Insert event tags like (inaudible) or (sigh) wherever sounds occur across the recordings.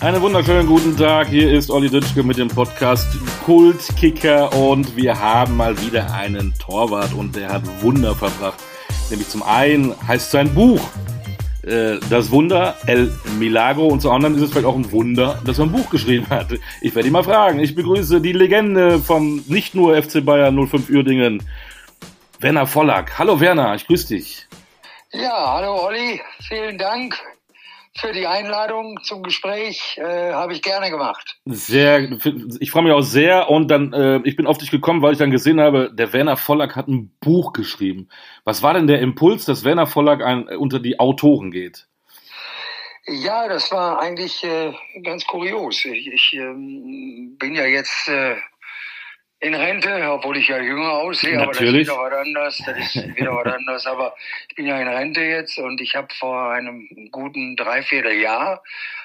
Einen wunderschönen guten Tag. Hier ist Olli Ditschke mit dem Podcast Kultkicker und wir haben mal wieder einen Torwart und der hat Wunder verbracht. Nämlich zum einen heißt sein Buch äh, Das Wunder El Milagro und zum anderen ist es vielleicht auch ein Wunder, dass er ein Buch geschrieben hat. Ich werde ihn mal fragen. Ich begrüße die Legende vom nicht nur FC Bayern 05 Uerdingen, Werner Vollack. Hallo Werner, ich grüße dich. Ja, hallo Olli, vielen Dank für die Einladung zum Gespräch. Äh, Habe ich gerne gemacht. Sehr, ich freue mich auch sehr und dann, äh, ich bin auf dich gekommen, weil ich dann gesehen habe, der Werner Vollack hat ein Buch geschrieben. Was war denn der Impuls, dass Werner Vollack ein, unter die Autoren geht? Ja, das war eigentlich äh, ganz kurios. Ich, ich ähm, bin ja jetzt äh, in Rente, obwohl ich ja jünger aussehe, Natürlich. aber das ist wieder was anderes. Das ist wieder was anderes. Aber ich bin ja in Rente jetzt und ich habe vor einem guten Dreivierteljahr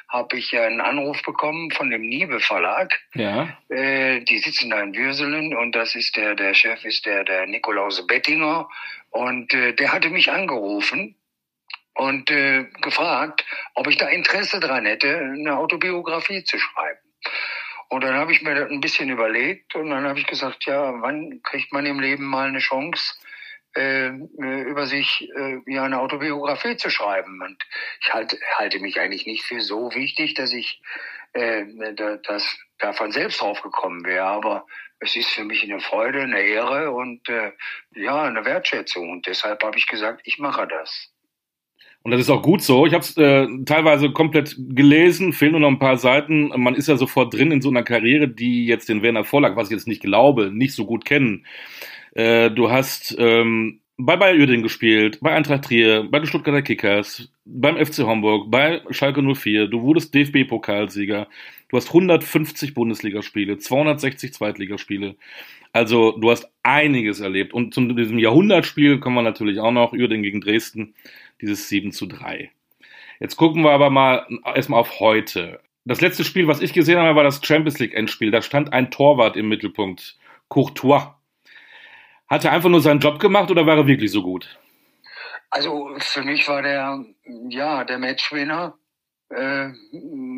habe ich einen Anruf bekommen von dem Niebe Verlag. Ja. Äh, die sitzen da in Würselen und das ist der, der Chef ist der, der Nikolaus Bettinger und äh, der hatte mich angerufen und äh, gefragt, ob ich da Interesse dran hätte, eine Autobiografie zu schreiben. Und dann habe ich mir das ein bisschen überlegt und dann habe ich gesagt, ja, wann kriegt man im Leben mal eine Chance, äh, über sich äh, ja eine Autobiografie zu schreiben. Und ich halt, halte mich eigentlich nicht für so wichtig, dass ich äh, das da von selbst drauf gekommen wäre. Aber es ist für mich eine Freude, eine Ehre und äh, ja, eine Wertschätzung. Und deshalb habe ich gesagt, ich mache das. Und das ist auch gut so. Ich habe es äh, teilweise komplett gelesen, fehlen nur noch ein paar Seiten. Man ist ja sofort drin in so einer Karriere, die jetzt den Werner Vorlag, was ich jetzt nicht glaube, nicht so gut kennen. Äh, du hast ähm, bei Bayer Uerdingen gespielt, bei Eintracht Trier, bei den Stuttgarter Kickers, beim FC Homburg, bei Schalke 04. Du wurdest DFB-Pokalsieger. Du hast 150 Bundesligaspiele, 260 Zweitligaspiele. Also du hast einiges erlebt. Und zu diesem Jahrhundertspiel kommen wir natürlich auch noch, Uerdingen gegen Dresden dieses 7 zu 3. Jetzt gucken wir aber mal erstmal auf heute. Das letzte Spiel, was ich gesehen habe, war das Champions League Endspiel. Da stand ein Torwart im Mittelpunkt, Courtois. Hat er einfach nur seinen Job gemacht oder war er wirklich so gut? Also für mich war der, ja, der Matchwinner, äh,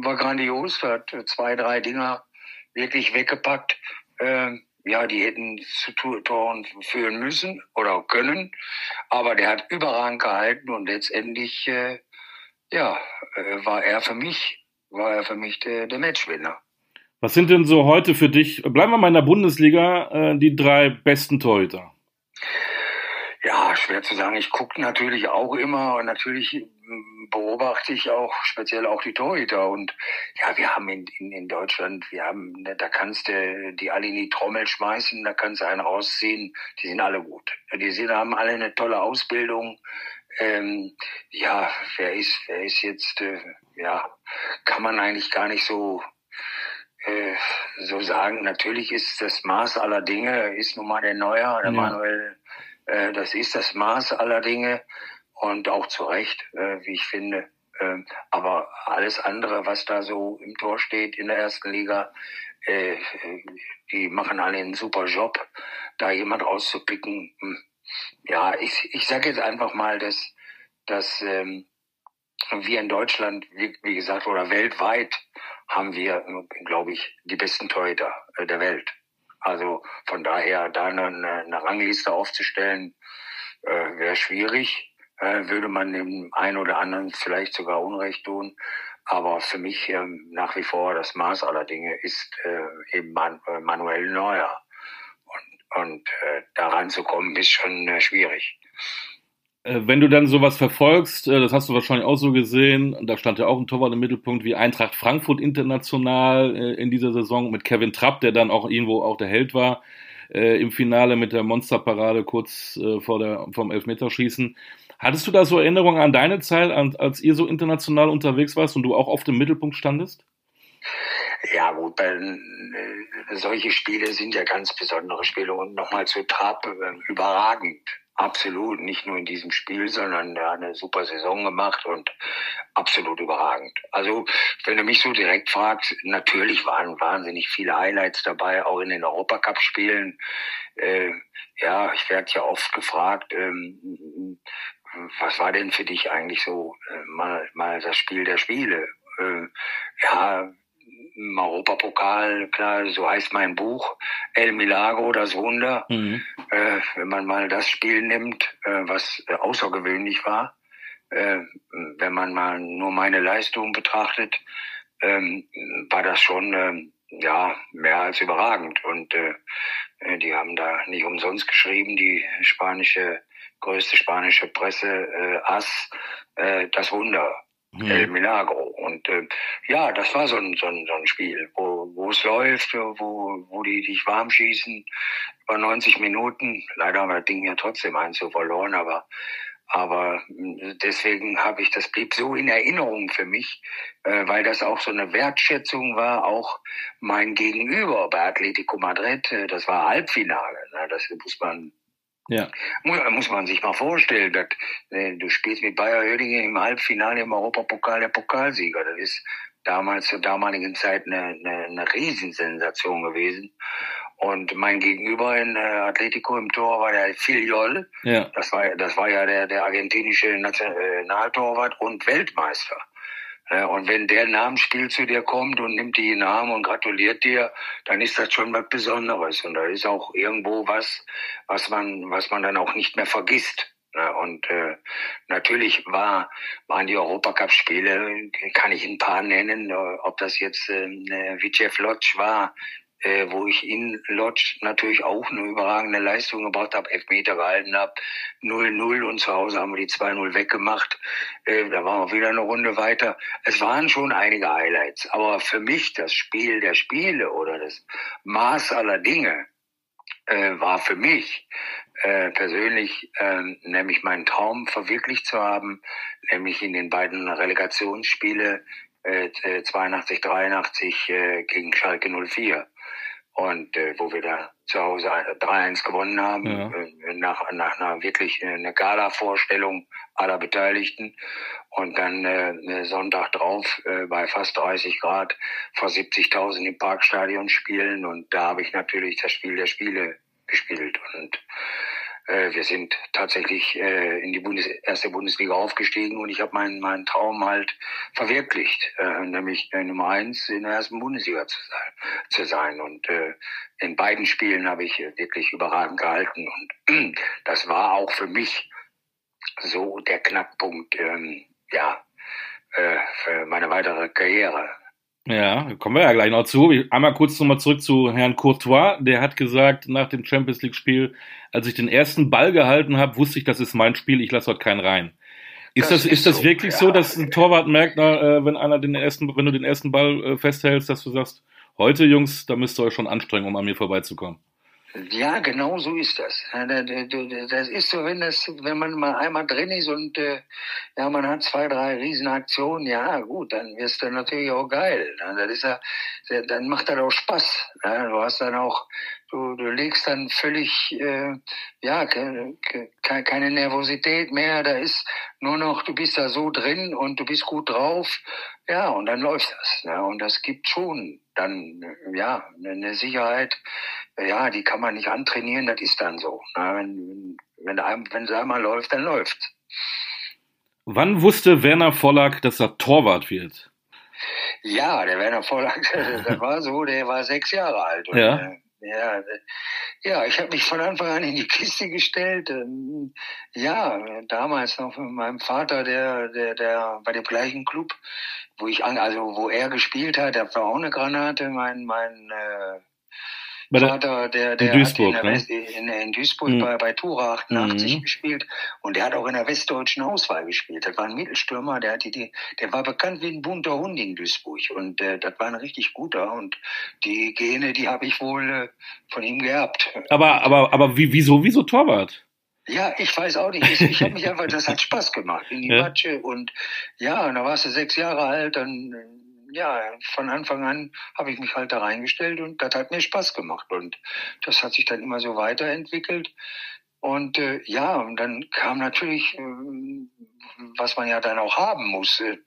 war grandios, Er hat zwei, drei Dinger wirklich weggepackt. Äh, ja, die hätten zu Toren führen müssen oder können, aber der hat überragend gehalten und letztendlich, äh, ja, äh, war er für mich, war er für mich der, der Matchwinner. Was sind denn so heute für dich, bleiben wir mal in der Bundesliga, äh, die drei besten Torhüter? Ja, schwer zu sagen. Ich gucke natürlich auch immer und natürlich hm, beobachte ich auch speziell auch die Torhüter. Und ja, wir haben in, in, in Deutschland, wir haben, ne, da kannst du die alle in die Trommel schmeißen, da kannst du einen rausziehen, die sind alle gut. Die sind, haben alle eine tolle Ausbildung. Ähm, ja, wer ist, wer ist jetzt, äh, ja, kann man eigentlich gar nicht so äh, so sagen. Natürlich ist das Maß aller Dinge, ist nun mal der Neuer, der ja. Manuel äh, das ist das Maß aller Dinge und auch zu Recht, äh, wie ich finde. Ähm, aber alles andere, was da so im Tor steht in der ersten Liga, äh, die machen alle einen super Job, da jemand rauszupicken. Hm. Ja, ich, ich sage jetzt einfach mal, dass, dass ähm, wir in Deutschland, wie, wie gesagt, oder weltweit haben wir, glaube ich, die besten Torhüter der Welt. Also von daher da eine, eine Rangliste aufzustellen, äh, wäre schwierig. Äh, würde man dem einen oder anderen vielleicht sogar Unrecht tun. Aber für mich ähm, nach wie vor das Maß aller Dinge ist äh, eben Man äh, Manuel Neuer. Und, und äh, daran zu kommen, ist schon äh, schwierig. Äh, wenn du dann sowas verfolgst, äh, das hast du wahrscheinlich auch so gesehen, da stand ja auch ein Torwart im Mittelpunkt wie Eintracht Frankfurt international äh, in dieser Saison mit Kevin Trapp, der dann auch irgendwo auch der Held war im Finale mit der Monsterparade kurz vor der, vom Elfmeterschießen. Hattest du da so Erinnerungen an deine Zeit, als ihr so international unterwegs warst und du auch oft im Mittelpunkt standest? Ja gut, äh, solche Spiele sind ja ganz besondere Spiele und nochmal zu Trapp überragend. Absolut, nicht nur in diesem Spiel, sondern er hat eine super Saison gemacht und absolut überragend. Also, wenn du mich so direkt fragst, natürlich waren wahnsinnig viele Highlights dabei, auch in den Europacup-Spielen. Äh, ja, ich werde ja oft gefragt, ähm, was war denn für dich eigentlich so äh, mal, mal das Spiel der Spiele? Äh, ja, ja, im Europapokal, klar, so heißt mein Buch, El Milagro, das Wunder. Mhm. Äh, wenn man mal das Spiel nimmt, äh, was äh, außergewöhnlich war, äh, wenn man mal nur meine Leistung betrachtet, ähm, war das schon ähm, ja mehr als überragend. Und äh, äh, die haben da nicht umsonst geschrieben, die spanische größte spanische Presse, As, das Wunder. Mhm. El Milagro. Und äh, ja, das war so ein, so ein, so ein Spiel, wo, wo es läuft, wo, wo die dich warm schießen über 90 Minuten. Leider haben wir das Ding ja trotzdem eins so verloren, aber aber hm, deswegen habe ich, das blieb so in Erinnerung für mich, äh, weil das auch so eine Wertschätzung war, auch mein Gegenüber bei Atletico Madrid, äh, das war Halbfinale. Ne? Das muss man ja. Muss, muss man sich mal vorstellen, dass, äh, du spielst mit Bayer Oerdingen im Halbfinale im Europapokal der Pokalsieger. Das ist damals zur damaligen Zeit eine, eine, eine Riesensensation gewesen. Und mein Gegenüber in äh, Atletico im Tor war der Filiol. Ja. Das war, das war ja der, der argentinische Nationaltorwart und Weltmeister. Und wenn der Namensspiel zu dir kommt und nimmt die Namen und gratuliert dir, dann ist das schon was Besonderes. Und da ist auch irgendwo was, was man, was man dann auch nicht mehr vergisst. Und äh, natürlich war, waren die Europacup-Spiele, kann ich ein paar nennen, ob das jetzt äh, Vicev Lodge war, äh, wo ich in Lodge natürlich auch eine überragende Leistung gebracht habe, Elfmeter gehalten habe, 0-0 und zu Hause haben wir die 2-0 weggemacht. Äh, da waren wir wieder eine Runde weiter. Es waren schon einige Highlights, aber für mich das Spiel der Spiele oder das Maß aller Dinge äh, war für mich äh, persönlich äh, nämlich meinen Traum verwirklicht zu haben, nämlich in den beiden Relegationsspiele äh, 82, 83 äh, gegen Schalke 04 und äh, wo wir da zu Hause 3-1 gewonnen haben, ja. äh, nach, nach einer wirklich äh, eine Gala-Vorstellung aller Beteiligten. Und dann äh, Sonntag drauf äh, bei fast 30 Grad vor 70.000 im Parkstadion spielen. Und da habe ich natürlich das Spiel der Spiele gespielt. Und äh, wir sind tatsächlich äh, in die Bundes erste Bundesliga aufgestiegen und ich habe meinen meinen Traum halt verwirklicht, äh, nämlich äh, Nummer eins in der ersten Bundesliga zu sein. Zu sein. Und äh, in beiden Spielen habe ich wirklich überragend gehalten und (clears throat) das war auch für mich so der Knackpunkt, ähm, ja, äh, für meine weitere Karriere. Ja, kommen wir ja gleich noch zu. Einmal kurz nochmal zurück zu Herrn Courtois. Der hat gesagt nach dem Champions League Spiel, als ich den ersten Ball gehalten habe, wusste ich, das ist mein Spiel, ich lasse dort keinen rein. Ist das, das ist, das so, wirklich ja. so, dass ein Torwart merkt, na, äh, wenn einer den ersten, wenn du den ersten Ball äh, festhältst, dass du sagst, heute Jungs, da müsst ihr euch schon anstrengen, um an mir vorbeizukommen? Ja, genau so ist das. Das ist so, wenn das, wenn man mal einmal drin ist und äh, ja, man hat zwei, drei Riesenaktionen, ja gut, dann wirst du natürlich auch geil. Das ist ja, dann macht das auch Spaß. Du hast dann auch, du, du legst dann völlig, äh, ja, keine Nervosität mehr. Da ist nur noch, du bist da so drin und du bist gut drauf. Ja, und dann läuft das. Und das gibt schon dann, ja, eine Sicherheit ja, die kann man nicht antrainieren, das ist dann so. Wenn, wenn, wenn es einmal läuft, dann läuft. Wann wusste Werner Vollack, dass er Torwart wird? Ja, der Werner Vollack, (laughs) der war so, der war sechs Jahre alt. Und, ja. Äh, ja, ja, ich habe mich von Anfang an in die Kiste gestellt. Ähm, ja, damals noch mit meinem Vater, der, der, der bei dem gleichen Club, wo ich also wo er gespielt hat, der war auch eine Granate. Mein, mein äh, bei der, Vater, der, der in Duisburg, in, ne? in, in, Duisburg mhm. bei, bei Tura 88 mhm. gespielt und der hat auch in der westdeutschen Auswahl gespielt. Das war ein Mittelstürmer, der hatte die, der war bekannt wie ein bunter Hund in Duisburg und äh, das war ein richtig guter und die Gene, die habe ich wohl äh, von ihm geerbt. Aber aber aber wie, wieso wieso Torwart? Ja, ich weiß auch nicht. Ich, ich habe mich einfach, das hat Spaß gemacht in die ja. Matsche und ja, und da warst du sechs Jahre alt, dann ja, von Anfang an habe ich mich halt da reingestellt und das hat mir Spaß gemacht. Und das hat sich dann immer so weiterentwickelt. Und äh, ja, und dann kam natürlich, äh, was man ja dann auch haben muss. Äh,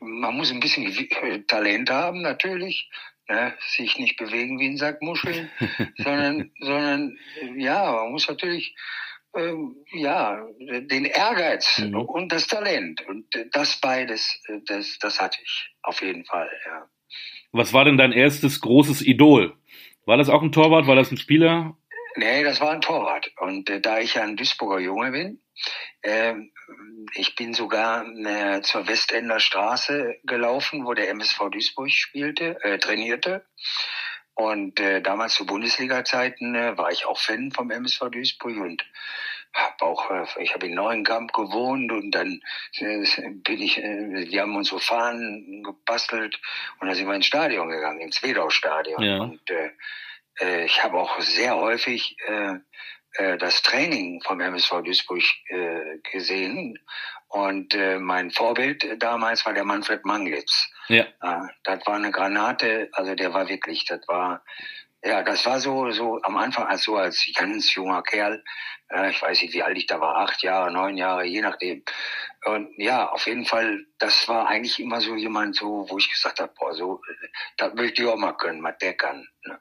man muss ein bisschen äh, Talent haben, natürlich. Ne? Sich nicht bewegen wie ein Sack Muscheln, (laughs) sondern, sondern ja, man muss natürlich ja, den Ehrgeiz mhm. und das Talent. Und das beides, das, das hatte ich auf jeden Fall, ja. Was war denn dein erstes großes Idol? War das auch ein Torwart? War das ein Spieler? Nee, das war ein Torwart. Und äh, da ich ja ein Duisburger Junge bin, äh, ich bin sogar äh, zur Westender Straße gelaufen, wo der MSV Duisburg spielte, äh, trainierte. Und äh, damals zu Bundesliga-Zeiten äh, war ich auch Fan vom MSV Duisburg und hab auch, äh, ich habe in Neuenkamp gewohnt und dann äh, bin ich, äh, wir haben uns so Fahnen gebastelt und dann sind wir ins Stadion gegangen, ins Wedau-Stadion. Ja. Und äh, äh, ich habe auch sehr häufig äh, äh, das Training vom MSV Duisburg äh, gesehen und äh, mein Vorbild damals war der Manfred Manglitz. Ja. Äh, das war eine Granate, also der war wirklich, das war ja, das war so, so am Anfang als so als ganz junger Kerl. Äh, ich weiß nicht, wie alt ich da war, acht Jahre, neun Jahre, je nachdem. Und ja, auf jeden Fall, das war eigentlich immer so jemand, so, wo ich gesagt habe, boah, so, das möchte ich auch mal können, was der kann. Ne?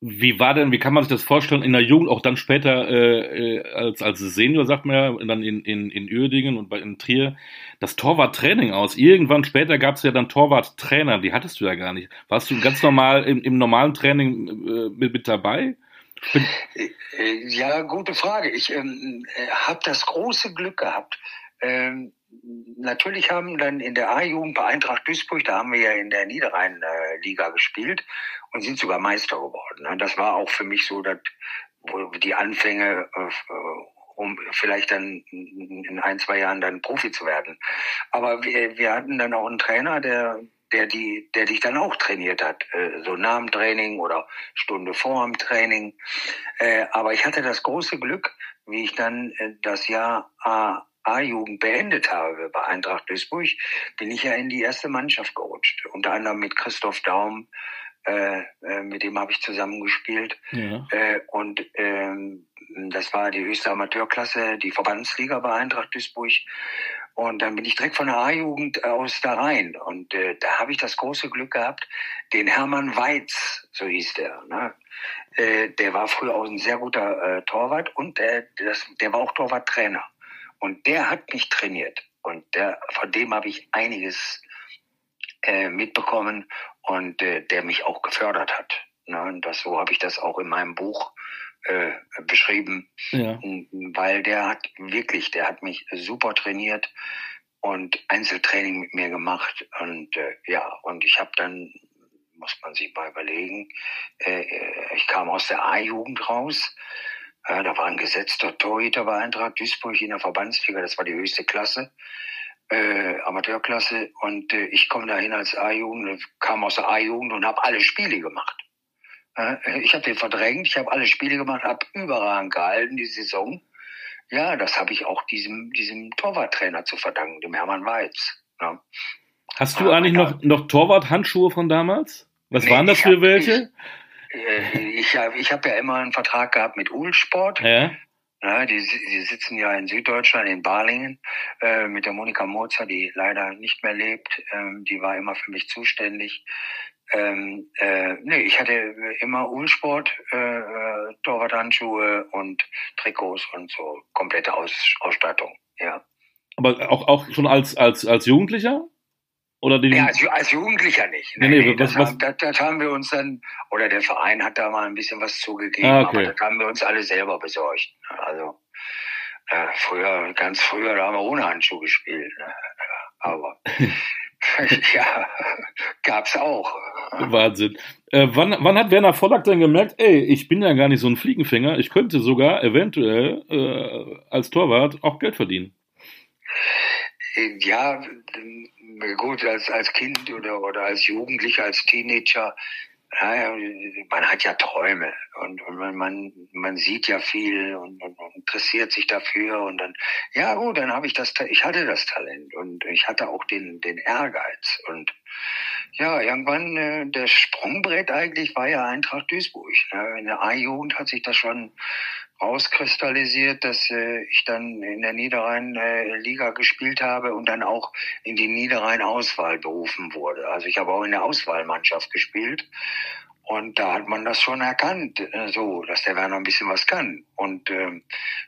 Wie war denn, wie kann man sich das vorstellen in der Jugend, auch dann später äh, äh als, als Senior, sagt man ja, dann in, in, in Uerdingen und bei, in Trier, das Torwarttraining aus? Irgendwann später gab es ja dann Torwarttrainer, die hattest du ja gar nicht. Warst du ganz normal im, im normalen Training äh, mit, mit dabei? Bin äh, ja, gute Frage. Ich ähm, äh, habe das große Glück gehabt, ähm, natürlich haben dann in der A-Jugend bei Eintracht Duisburg, da haben wir ja in der Niederrhein-Liga gespielt und sind sogar Meister geworden. Ne? Das war auch für mich so, dass die Anfänge, äh, um vielleicht dann in ein, zwei Jahren dann Profi zu werden. Aber wir, wir hatten dann auch einen Trainer, der der die, der dich dann auch trainiert hat, äh, so nach dem Training oder Stunde vor dem Training. Äh, aber ich hatte das große Glück, wie ich dann das Jahr A A-Jugend beendet habe bei Eintracht Duisburg, bin ich ja in die erste Mannschaft gerutscht. Unter anderem mit Christoph Daum, äh, äh, mit dem habe ich zusammengespielt. Ja. Äh, und ähm, das war die höchste Amateurklasse, die Verbandsliga bei Eintracht Duisburg. Und dann bin ich direkt von der A-Jugend aus da rein. Und äh, da habe ich das große Glück gehabt, den Hermann Weiz, so hieß der. Ne? Äh, der war früher auch ein sehr guter äh, Torwart und äh, das, der war auch Torwarttrainer. Und der hat mich trainiert. Und der, von dem habe ich einiges äh, mitbekommen und äh, der mich auch gefördert hat. Ne? Und das, so habe ich das auch in meinem Buch äh, beschrieben, ja. weil der hat wirklich, der hat mich super trainiert und Einzeltraining mit mir gemacht und äh, ja, und ich habe dann, muss man sich mal überlegen, äh, äh ich kam aus der A-Jugend raus, ja, da war ein gesetzter Torhüter bei Eintracht Duisburg in der Verbandsliga, das war die höchste Klasse, äh, Amateurklasse. Und äh, ich komme dahin als A-Jugend, kam aus der A-Jugend und habe alle Spiele gemacht. Äh, ich habe den verdrängt, ich habe alle Spiele gemacht, habe überragend gehalten die Saison. Ja, das habe ich auch diesem, diesem Torwarttrainer zu verdanken, dem Hermann Weiz. Ja. Hast du eigentlich noch, noch Torwart-Handschuhe von damals? Was nee, waren das für welche? Äh, ich habe ich hab ja immer einen Vertrag gehabt mit Ulsport. Ja. Ja, die, die sitzen ja in Süddeutschland, in Balingen, äh, mit der Monika Mozer, die leider nicht mehr lebt. Ähm, die war immer für mich zuständig. Ähm, äh, nee, ich hatte immer Ulsport, äh, äh Torwarthandschuhe und Trikots und so komplette Aus, Ausstattung, ja. Aber auch, auch schon als, als, als Jugendlicher? Oder die, ja, als, als Jugendlicher nicht. Nee, nee, nee, was, das, was? Haben, das, das, haben wir uns dann, oder der Verein hat da mal ein bisschen was zugegeben, ah, okay. aber das haben wir uns alle selber besorgt. Also äh, früher, ganz früher, da haben wir ohne Handschuh gespielt. Ne? Aber (laughs) (laughs) ja, gab's auch. Wahnsinn. Äh, wann, wann hat Werner Vollack denn gemerkt, ey, ich bin ja gar nicht so ein Fliegenfänger, ich könnte sogar eventuell äh, als Torwart auch Geld verdienen? Ja, gut, als, als Kind oder, oder als Jugendlicher, als Teenager, ja, man hat ja Träume und, und man, man, man sieht ja viel und, und, und interessiert sich dafür und dann, ja gut, dann habe ich das, ich hatte das Talent und ich hatte auch den, den Ehrgeiz und ja, irgendwann äh, der Sprungbrett eigentlich war ja Eintracht Duisburg. Ne? In der A-Jugend hat sich das schon rauskristallisiert, dass äh, ich dann in der Niederrhein-Liga äh, gespielt habe und dann auch in die Niederrhein-Auswahl berufen wurde. Also ich habe auch in der Auswahlmannschaft gespielt. Und da hat man das schon erkannt, äh, so, dass der Werner ein bisschen was kann. Und ähm,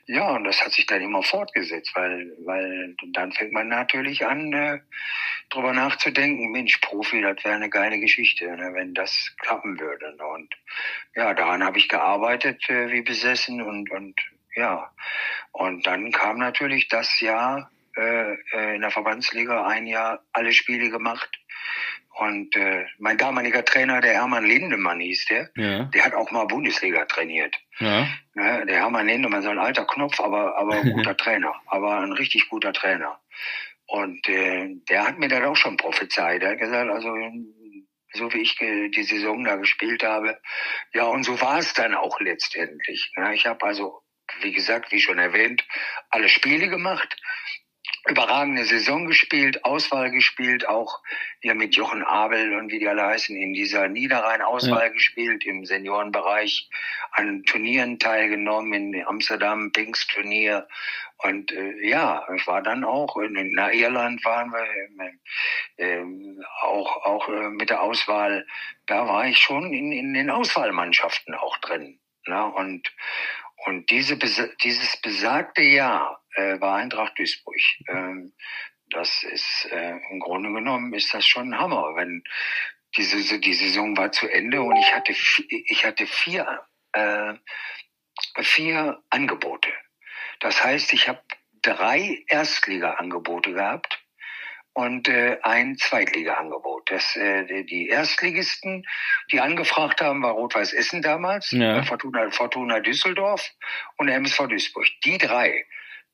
ja, und das hat sich dann immer fortgesetzt, weil, weil dann fängt man natürlich an, äh, drüber nachzudenken, Mensch, Profi, das wäre eine geile Geschichte, ne, wenn das klappen würde. Ne? Und ja, daran habe ich gearbeitet äh, wie besessen und, und ja. Und dann kam natürlich das Jahr äh, äh in der Verbandsliga ein Jahr alle Spiele gemacht und äh, mein damaliger Trainer, der Hermann Lindemann hieß der, ja. der hat auch mal Bundesliga trainiert. Ja. Ne, der Hermann Lindemann, so ein alter Knopf, aber, aber ein (laughs) guter Trainer, aber ein richtig guter Trainer. Und äh, der hat mir dann auch schon prophezeit. Er hat gesagt, also so wie ich die Saison da gespielt habe. Ja, und so war es dann auch letztendlich. Ne? Ich habe also, wie gesagt, wie schon erwähnt, alle Spiele gemacht überragende Saison gespielt, Auswahl gespielt, auch hier mit Jochen Abel und wie die alle heißen, in dieser Niederrhein-Auswahl ja. gespielt, im Seniorenbereich, an Turnieren teilgenommen, in Amsterdam, Pinks Turnier. Und äh, ja, ich war dann auch, in, nach Irland waren wir äh, äh, auch, auch äh, mit der Auswahl, da war ich schon in, in den Auswahlmannschaften auch drin. Ne? Und, und diese, dieses besagte Jahr äh, war Eintracht Duisburg. Ähm, das ist äh, im Grunde genommen ist das schon ein Hammer, wenn diese die Saison war zu Ende und ich hatte ich hatte vier äh, vier Angebote. Das heißt, ich habe drei Erstliga-Angebote gehabt und äh, ein Zweitliga-Angebot. Das, äh, die Erstligisten, die angefragt haben, war Rot-Weiß Essen damals, ja. Fortuna, Fortuna Düsseldorf und MSV Duisburg. Die drei,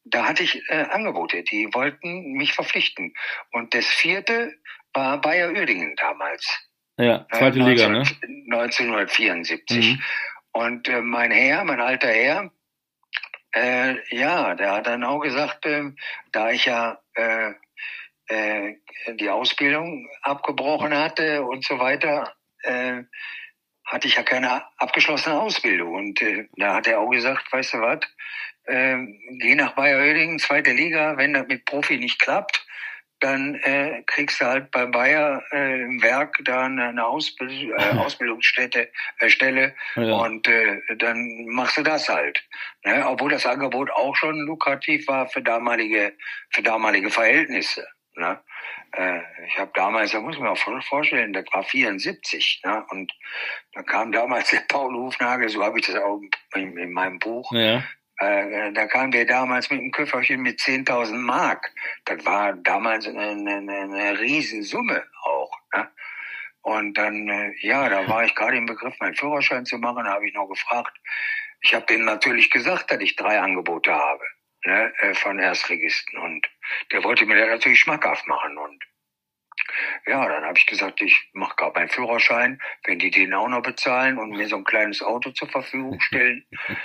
da hatte ich äh, Angebote, die wollten mich verpflichten. Und das vierte war Bayer Uerdingen damals. Ja, zweite äh, Liga, ne? 1974. Mhm. Und äh, mein Herr, mein alter Herr, äh, ja, der hat dann auch gesagt, äh, da ich ja äh, äh, die Ausbildung abgebrochen hatte und so weiter, äh, hatte ich ja keine abgeschlossene Ausbildung. Und äh, da hat er auch gesagt, weißt du was, äh, geh nach Bayer Oerdingen, zweite Liga, wenn das mit Profi nicht klappt, dann äh, kriegst du halt bei Bayer äh, im Werk da eine Ausbild äh, Ausbildungsstätte äh, Stelle ja. und äh, dann machst du das halt. Ne? Obwohl das Angebot auch schon lukrativ war für damalige für damalige Verhältnisse. Ne? Äh, ich habe damals, da muss man auch vorstellen, das war 74. Ne? Und da kam damals der Paul Hufnagel, so habe ich das auch in, in meinem Buch. Ja. Äh, da kamen wir damals mit einem Köfferchen mit 10.000 Mark. Das war damals eine, eine, eine Riesensumme auch. Ne? Und dann, äh, ja, da war ich gerade im Begriff, meinen Führerschein zu machen, habe ich noch gefragt. Ich habe denen natürlich gesagt, dass ich drei Angebote habe ne, äh, von Erstligisten. Und der wollte mir das natürlich schmackhaft machen. Und ja, dann habe ich gesagt, ich mache gerade meinen Führerschein, wenn die den auch noch bezahlen und mir so ein kleines Auto zur Verfügung stellen. (laughs)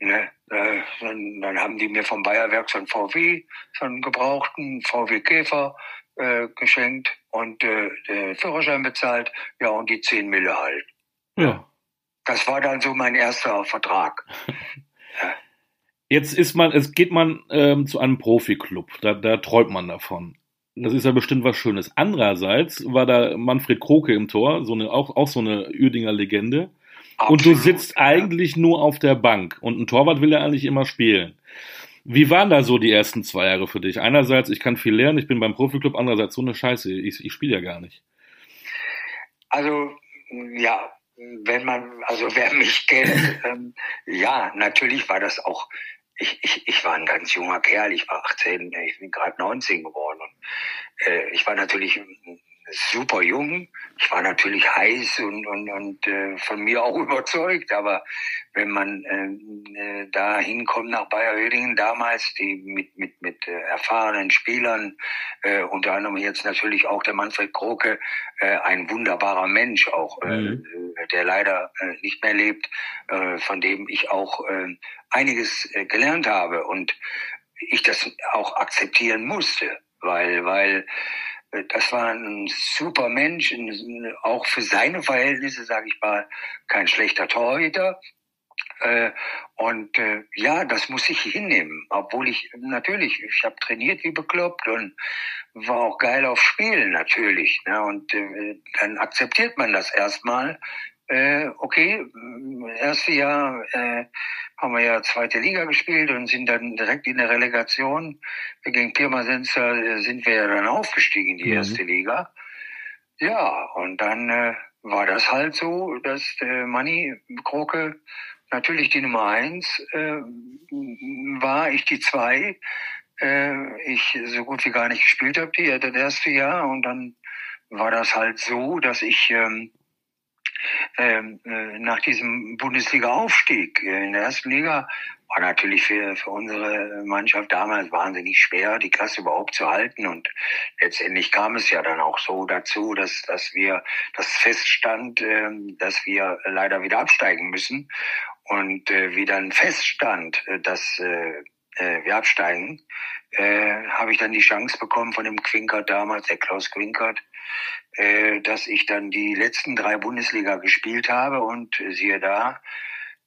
ne, äh, dann, dann haben die mir vom Bayerwerk so ein VW, so einen gebrauchten VW Käfer äh, geschenkt und äh, den Führerschein bezahlt. Ja, und die 10 Mille halt. Ja. Das war dann so mein erster Vertrag. (laughs) ja. Jetzt ist man, es geht man ähm, zu einem Profiklub, da, da träumt man davon. Das ist ja bestimmt was Schönes. Andererseits war da Manfred Kroke im Tor, so eine, auch, auch so eine Uerdinger Legende. Absolut, und du sitzt ja. eigentlich nur auf der Bank und ein Torwart will ja eigentlich immer spielen. Wie waren da so die ersten zwei Jahre für dich? Einerseits, ich kann viel lernen, ich bin beim Profiklub, andererseits so eine Scheiße, ich, ich spiele ja gar nicht. Also, ja, wenn man, also (laughs) wer mich kennt, ähm, ja, natürlich war das auch ich, ich, ich war ein ganz junger Kerl, ich war 18, ich bin gerade 19 geworden. Und, äh, ich war natürlich super jung. Ich war natürlich heiß und, und, und äh, von mir auch (laughs) überzeugt. Aber wenn man äh, äh, da hinkommt nach Bayer Oedingen damals, die mit, mit, mit äh, erfahrenen Spielern, äh, unter anderem jetzt natürlich auch der Manfred Kroke, äh, ein wunderbarer Mensch auch, äh, mhm. äh, der leider äh, nicht mehr lebt, äh, von dem ich auch äh, einiges äh, gelernt habe und ich das auch akzeptieren musste, weil, weil das war ein super Mensch, auch für seine Verhältnisse, sage ich mal, kein schlechter Torhüter. Äh, und äh, ja, das muss ich hinnehmen, obwohl ich natürlich, ich habe trainiert wie bekloppt und war auch geil auf Spielen natürlich. Ne? Und äh, dann akzeptiert man das erstmal, äh, okay, erste Jahr äh, haben wir ja zweite Liga gespielt und sind dann direkt in der Relegation. Gegen Pirmasens äh, sind wir ja dann aufgestiegen in die mhm. erste Liga. Ja, und dann äh, war das halt so, dass äh, Manni Kroke natürlich die Nummer eins äh, war, ich die zwei. Äh, ich so gut wie gar nicht gespielt habe, die das erste Jahr. Und dann war das halt so, dass ich ähm, ähm, äh, nach diesem Bundesliga-Aufstieg in der ersten Liga war natürlich für, für unsere Mannschaft damals wahnsinnig schwer, die Klasse überhaupt zu halten. Und letztendlich kam es ja dann auch so dazu, dass, dass wir das feststand, äh, dass wir leider wieder absteigen müssen. Und äh, wie dann feststand, äh, dass wir absteigen, äh, habe ich dann die Chance bekommen von dem Quinkert damals, der Klaus Quinkert, äh, dass ich dann die letzten drei Bundesliga gespielt habe und siehe da,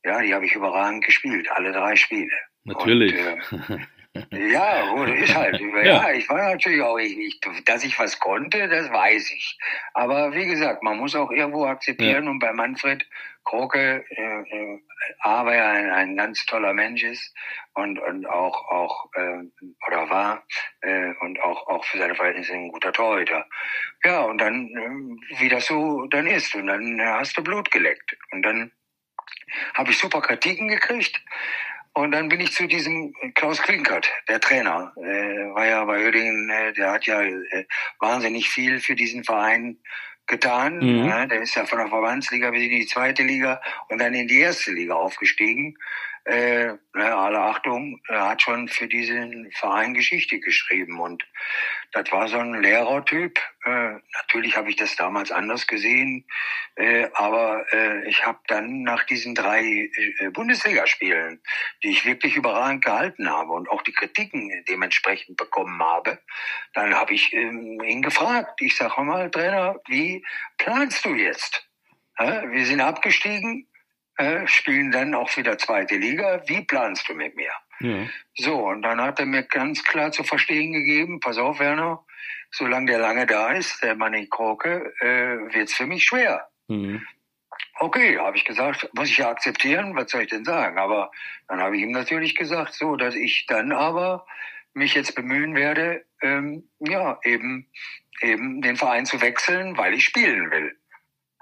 ja, die habe ich überragend gespielt, alle drei Spiele. Natürlich. Und, äh, (laughs) ja, gut, ist halt. (laughs) Ja. ja, ich war natürlich auch, ich, ich, dass ich was konnte, das weiß ich. Aber wie gesagt, man muss auch irgendwo akzeptieren ja. und bei Manfred Kroke, äh, äh, A, weil er ein, ein ganz toller Mensch ist und, und auch, auch äh, oder war äh, und auch, auch für seine Verhältnisse ein guter Torhüter. Ja, und dann, äh, wie das so dann ist, und dann hast du Blut geleckt. Und dann habe ich super Kritiken gekriegt. Und dann bin ich zu diesem Klaus Klinkert, der Trainer, äh, war ja bei Oerdingen, äh, der hat ja äh, wahnsinnig viel für diesen Verein getan. Mhm. Ja, der ist ja von der Verbandsliga bis in die zweite Liga und dann in die erste Liga aufgestiegen äh, alle Achtung, er hat schon für diesen Verein Geschichte geschrieben und das war so ein Lehrertyp. Äh, natürlich habe ich das damals anders gesehen, äh, aber äh, ich habe dann nach diesen drei äh, Bundesligaspielen, die ich wirklich überragend gehalten habe und auch die Kritiken dementsprechend bekommen habe, dann habe ich ähm, ihn gefragt. Ich sage mal, Trainer, wie planst du jetzt? Wir sind abgestiegen, äh, spielen dann auch wieder zweite Liga. Wie planst du mit mir? Ja. So, und dann hat er mir ganz klar zu verstehen gegeben, pass auf, Werner, solange der lange da ist, der Manni Kroke, äh, wird's für mich schwer. Mhm. Okay, habe ich gesagt, muss ich ja akzeptieren, was soll ich denn sagen? Aber dann habe ich ihm natürlich gesagt, so, dass ich dann aber mich jetzt bemühen werde, ähm, ja, eben, eben den Verein zu wechseln, weil ich spielen will.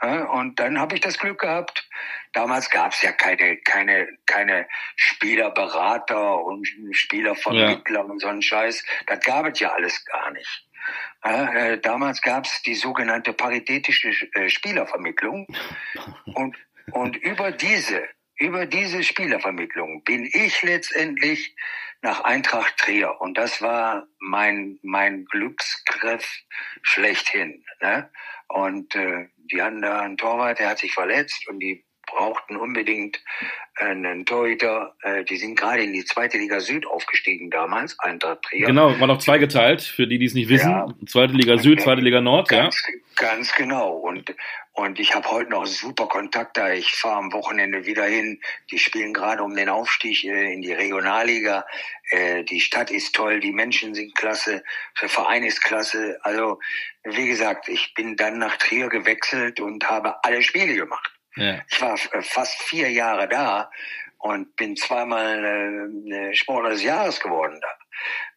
Und dann habe ich das Glück gehabt. Damals gab es ja keine, keine, keine Spielerberater und Spielervermittler ja. und so einen Scheiß. Das gab es ja alles gar nicht. Äh, damals gab es die sogenannte paritätische äh, Spielervermittlung. Und, und über diese, über diese Spielervermittlung bin ich letztendlich nach Eintracht Trier. Und das war mein, mein Glücksgriff schlechthin. Ne? Und äh, die hatten da einen Torwart, der hat sich verletzt und die brauchten unbedingt einen Torhüter. Äh, die sind gerade in die zweite Liga Süd aufgestiegen damals, Eintracht Trier. Genau, war noch zweigeteilt, für die, die es nicht wissen. Ja, zweite Liga Süd, zweite Liga Nord, ganz, ja. Ganz genau. Und, und ich habe heute noch super Kontakt da. Ich fahre am Wochenende wieder hin. Die spielen gerade um den Aufstieg äh, in die Regionalliga. Äh, die Stadt ist toll, die Menschen sind klasse, der Verein ist klasse. Also, wie gesagt, ich bin dann nach Trier gewechselt und habe alle Spiele gemacht. Ja. Ich war äh, fast vier Jahre da und bin zweimal äh, Sportler des Jahres geworden da.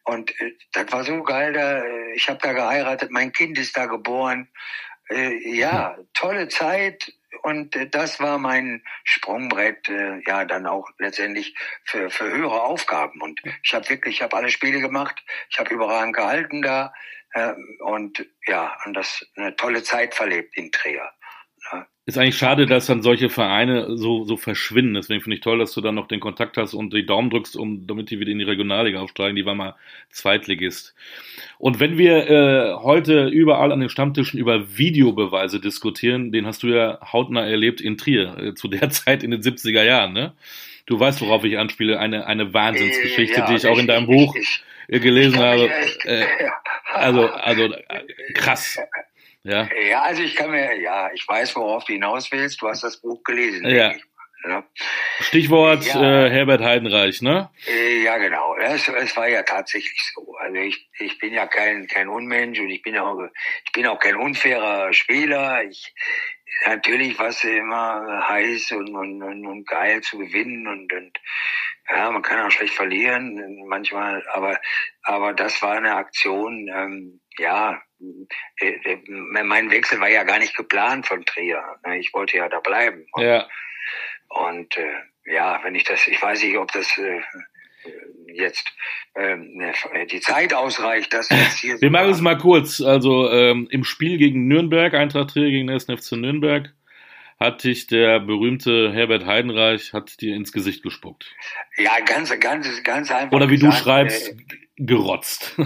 Und äh, das war so geil da. Äh, ich habe da geheiratet, mein Kind ist da geboren. Äh, ja, (laughs) tolle Zeit. Und äh, das war mein Sprungbrett, äh, ja, dann auch letztendlich für, für höhere Aufgaben. Und ich habe wirklich, ich habe alle Spiele gemacht. Ich habe überragend gehalten da. Äh, und ja, und das eine tolle Zeit verlebt in Trier. Ist eigentlich schade, dass dann solche Vereine so, so verschwinden. Deswegen finde ich toll, dass du dann noch den Kontakt hast und die Daumen drückst, um, damit die wieder in die Regionalliga aufsteigen. Die war mal Zweitligist. Und wenn wir äh, heute überall an den Stammtischen über Videobeweise diskutieren, den hast du ja hautnah erlebt in Trier, äh, zu der (laughs) Zeit in den 70er Jahren, ne? Du weißt, worauf ich anspiele, eine, eine Wahnsinnsgeschichte, ja, die ich auch in deinem Buch ich, gelesen habe. Äh, also, also krass. (laughs) Ja. ja, also ich kann mir, ja, ich weiß, worauf du hinaus willst. Du hast das Buch gelesen. Ja. ja. Stichwort ja. Äh, Herbert Heidenreich, ne? Äh, ja, genau. Es, es war ja tatsächlich so. Also ich, ich bin ja kein, kein Unmensch und ich bin auch, ich bin auch kein unfairer Spieler. Ich, natürlich war es immer heiß und, und, und, und geil zu gewinnen und, und ja, man kann auch schlecht verlieren manchmal, aber aber das war eine Aktion, ähm, ja, äh, äh, mein Wechsel war ja gar nicht geplant von Trier. Ne? Ich wollte ja da bleiben. Und, ja. und äh, ja, wenn ich das, ich weiß nicht, ob das äh, jetzt ähm, ne, die Zeit ausreicht, dass jetzt hier. Wir machen es mal kurz. Also ähm, im Spiel gegen Nürnberg, Eintracht Trier gegen den SNFC Nürnberg, hat dich der berühmte Herbert Heidenreich hat dir ins Gesicht gespuckt. Ja, ganz, ganz, ganz einfach. Oder wie gesagt, du schreibst, äh, gerotzt. (laughs)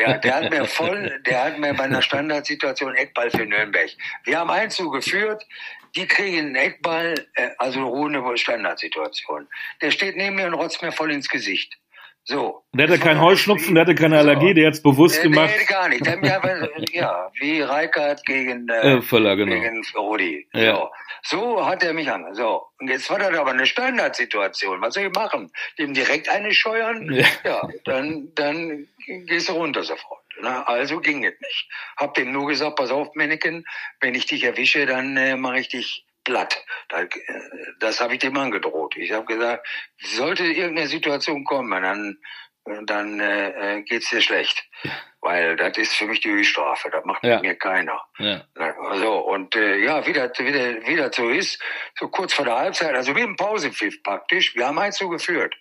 Ja, der hat mir voll, der hat mir bei einer Standardsituation Eckball für Nürnberg. Wir haben Einzug geführt, die kriegen einen Eckball, äh, also ohne Standardsituation. Der steht neben mir und rotzt mir voll ins Gesicht. So. Der hatte keinen Heuschnupfen, der hatte keine Allergie, so. der hat es bewusst der, gemacht. Nee, gar nicht. Der hat einfach, (laughs) ja, wie Reikert gegen, äh, äh, Völler, genau. gegen Rudi. Ja. So. so hat er mich an. So. Und jetzt war das aber eine Standardsituation. Was soll ich machen? Dem direkt eine scheuern? Ja. ja dann, dann gehst du runter sofort. Na, also ging es nicht. Hab dem nur gesagt, pass auf, Menneken, wenn ich dich erwische, dann äh, mache ich dich platt. Äh, das habe ich dem angedroht. Ich habe gesagt, sollte irgendeine Situation kommen, dann dann äh, äh geht's dir schlecht, weil das ist für mich die Höchststrafe. Das macht ja. mir keiner. Ja. So und äh, ja, wie das wieder wieder so ist, so kurz vor der Halbzeit, also wie im Pausepfiff praktisch. Wir haben eins so geführt.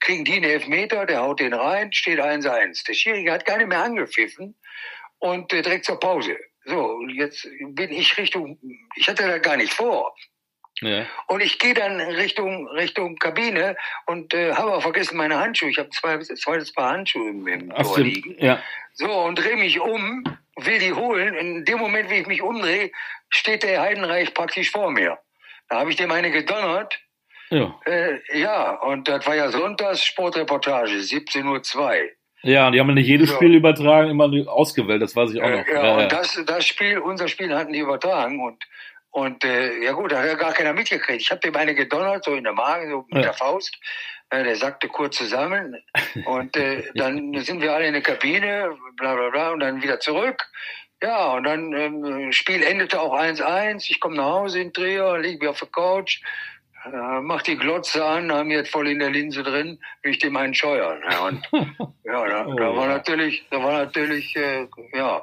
Kriegen die einen Elfmeter, der haut den rein, steht 1-1. Der Schiri hat gar nicht mehr angepfiffen und äh, direkt zur Pause. So, jetzt bin ich Richtung, ich hatte da gar nicht vor. Ja. Und ich gehe dann Richtung Richtung Kabine und äh, habe auch vergessen meine Handschuhe. Ich habe zwei zweites Paar Handschuhe im, im Tor liegen. Ja. So und drehe mich um, will die holen. In dem Moment, wie ich mich umdrehe, steht der Heidenreich praktisch vor mir. Da habe ich dem eine gedonnert. Ja. Äh, ja, und das war ja Sonntags Sportreportage, 17.02 Uhr. Ja, und die haben ja nicht jedes so. Spiel übertragen, immer ausgewählt, das weiß ich auch noch. Äh, ja, ja, und Das, das Spiel, unser Spiel hatten die übertragen und und äh, ja gut, da hat ja gar keiner mitgekriegt. Ich habe dem eine gedonnert, so in der Magen, so mit ja. der Faust. Äh, der sagte kurz zusammen. Und äh, (laughs) dann sind wir alle in der Kabine, bla bla bla, und dann wieder zurück. Ja, und dann ähm, Spiel endete auch 1-1. Ich komme nach Hause in Trier, liege wie auf der Couch, äh, mach die Glotze an, haben jetzt voll in der Linse drin, will ich dem einen scheuern. Ja, und (laughs) ja, da, oh, da war natürlich, da war natürlich, äh, ja,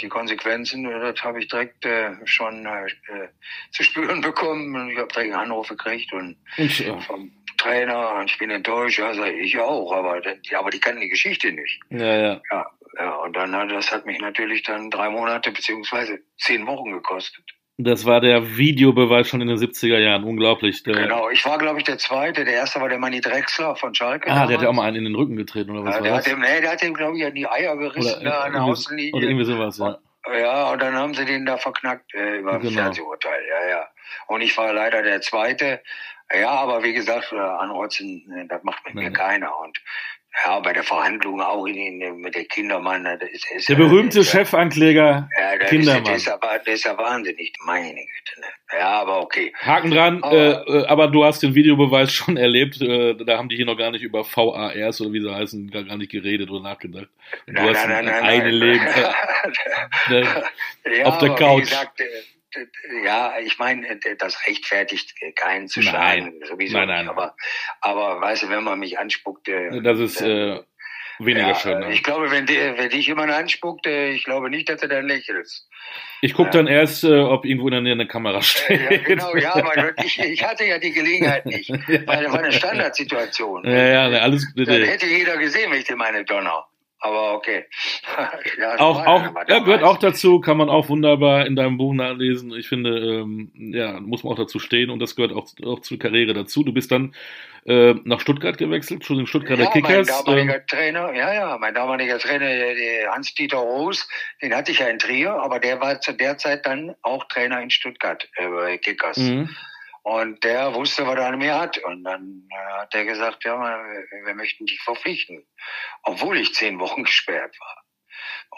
die Konsequenzen, das habe ich direkt äh, schon äh, zu spüren (laughs) bekommen. Ich habe direkt einen Anruf gekriegt und ich, ja. vom Trainer, und ich bin enttäuscht, ja, sag ich auch, aber, aber die kannten die Geschichte nicht. Ja, ja. Ja, ja, und dann hat das hat mich natürlich dann drei Monate beziehungsweise zehn Wochen gekostet. Das war der Videobeweis schon in den 70er Jahren, unglaublich. Der genau, ich war, glaube ich, der Zweite. Der Erste war der Manni Drexler von Schalke. Ah, damals. der hat ja auch mal einen in den Rücken getreten, oder was ja, war das? Hat dem, nee, der hat dem, glaube ich, an die Eier gerissen, oder, da an der Außenlinie. Oder irgendwie sowas, ja. Ja, und dann haben sie den da verknackt äh, über genau. Fernsehurteil, ja, ja. Und ich war leider der Zweite. Ja, aber wie gesagt, anrotzen, äh, das macht mit Nein. mir keiner. Und ja, bei der Verhandlung auch in, in, mit der Kindermann. Das ist, ist der berühmte ist, Chefankläger ja, das Kindermann. Ist, das, ist aber, das ist ja wahnsinnig, meine Güte. Ne? Ja, aber okay. Haken dran, aber, äh, äh, aber du hast den Videobeweis (laughs) schon erlebt. Äh, da haben die hier noch gar nicht über VARs oder wie sie heißen, gar, gar nicht geredet oder nachgedacht. Du nein, hast nein, nein, ein, nein, Leben äh, (laughs) ja, auf der Couch. Gesagt, ja, ich meine, das rechtfertigt keinen zu schneiden, sowieso nein, nein. Aber, aber weißt du, wenn man mich anspuckt, äh, das ist äh, weniger ja, schön. Ne? Ich glaube, wenn, die, wenn dich jemand anspuckt, äh, ich glaube nicht, dass du dann lächelst. Ich gucke ja. dann erst, äh, ob irgendwo in der Nähe eine Kamera steht. Ja, genau, ja, (laughs) aber ich, ich hatte ja die Gelegenheit nicht, weil das war eine Standardsituation. Ja, ja, alles. Dann hätte jeder gesehen, wenn ich dir meine Donner. Aber okay. (laughs) ja, auch, auch, ja, gehört auch dazu, kann man auch wunderbar in deinem Buch nachlesen. Ich finde, ähm, ja, muss man auch dazu stehen und das gehört auch, auch zur Karriere dazu. Du bist dann äh, nach Stuttgart gewechselt, zu den Stuttgarter ja, Kickers. Mein damaliger ähm, Trainer, ja, ja, mein damaliger Trainer, Hans-Dieter Roos, den hatte ich ja in Trier, aber der war zu der Zeit dann auch Trainer in Stuttgart äh, bei Kickers. Mhm. Und der wusste, was er an mir hat. Und dann äh, hat er gesagt, ja, wir, möchten dich verpflichten. Obwohl ich zehn Wochen (laughs) gesperrt war.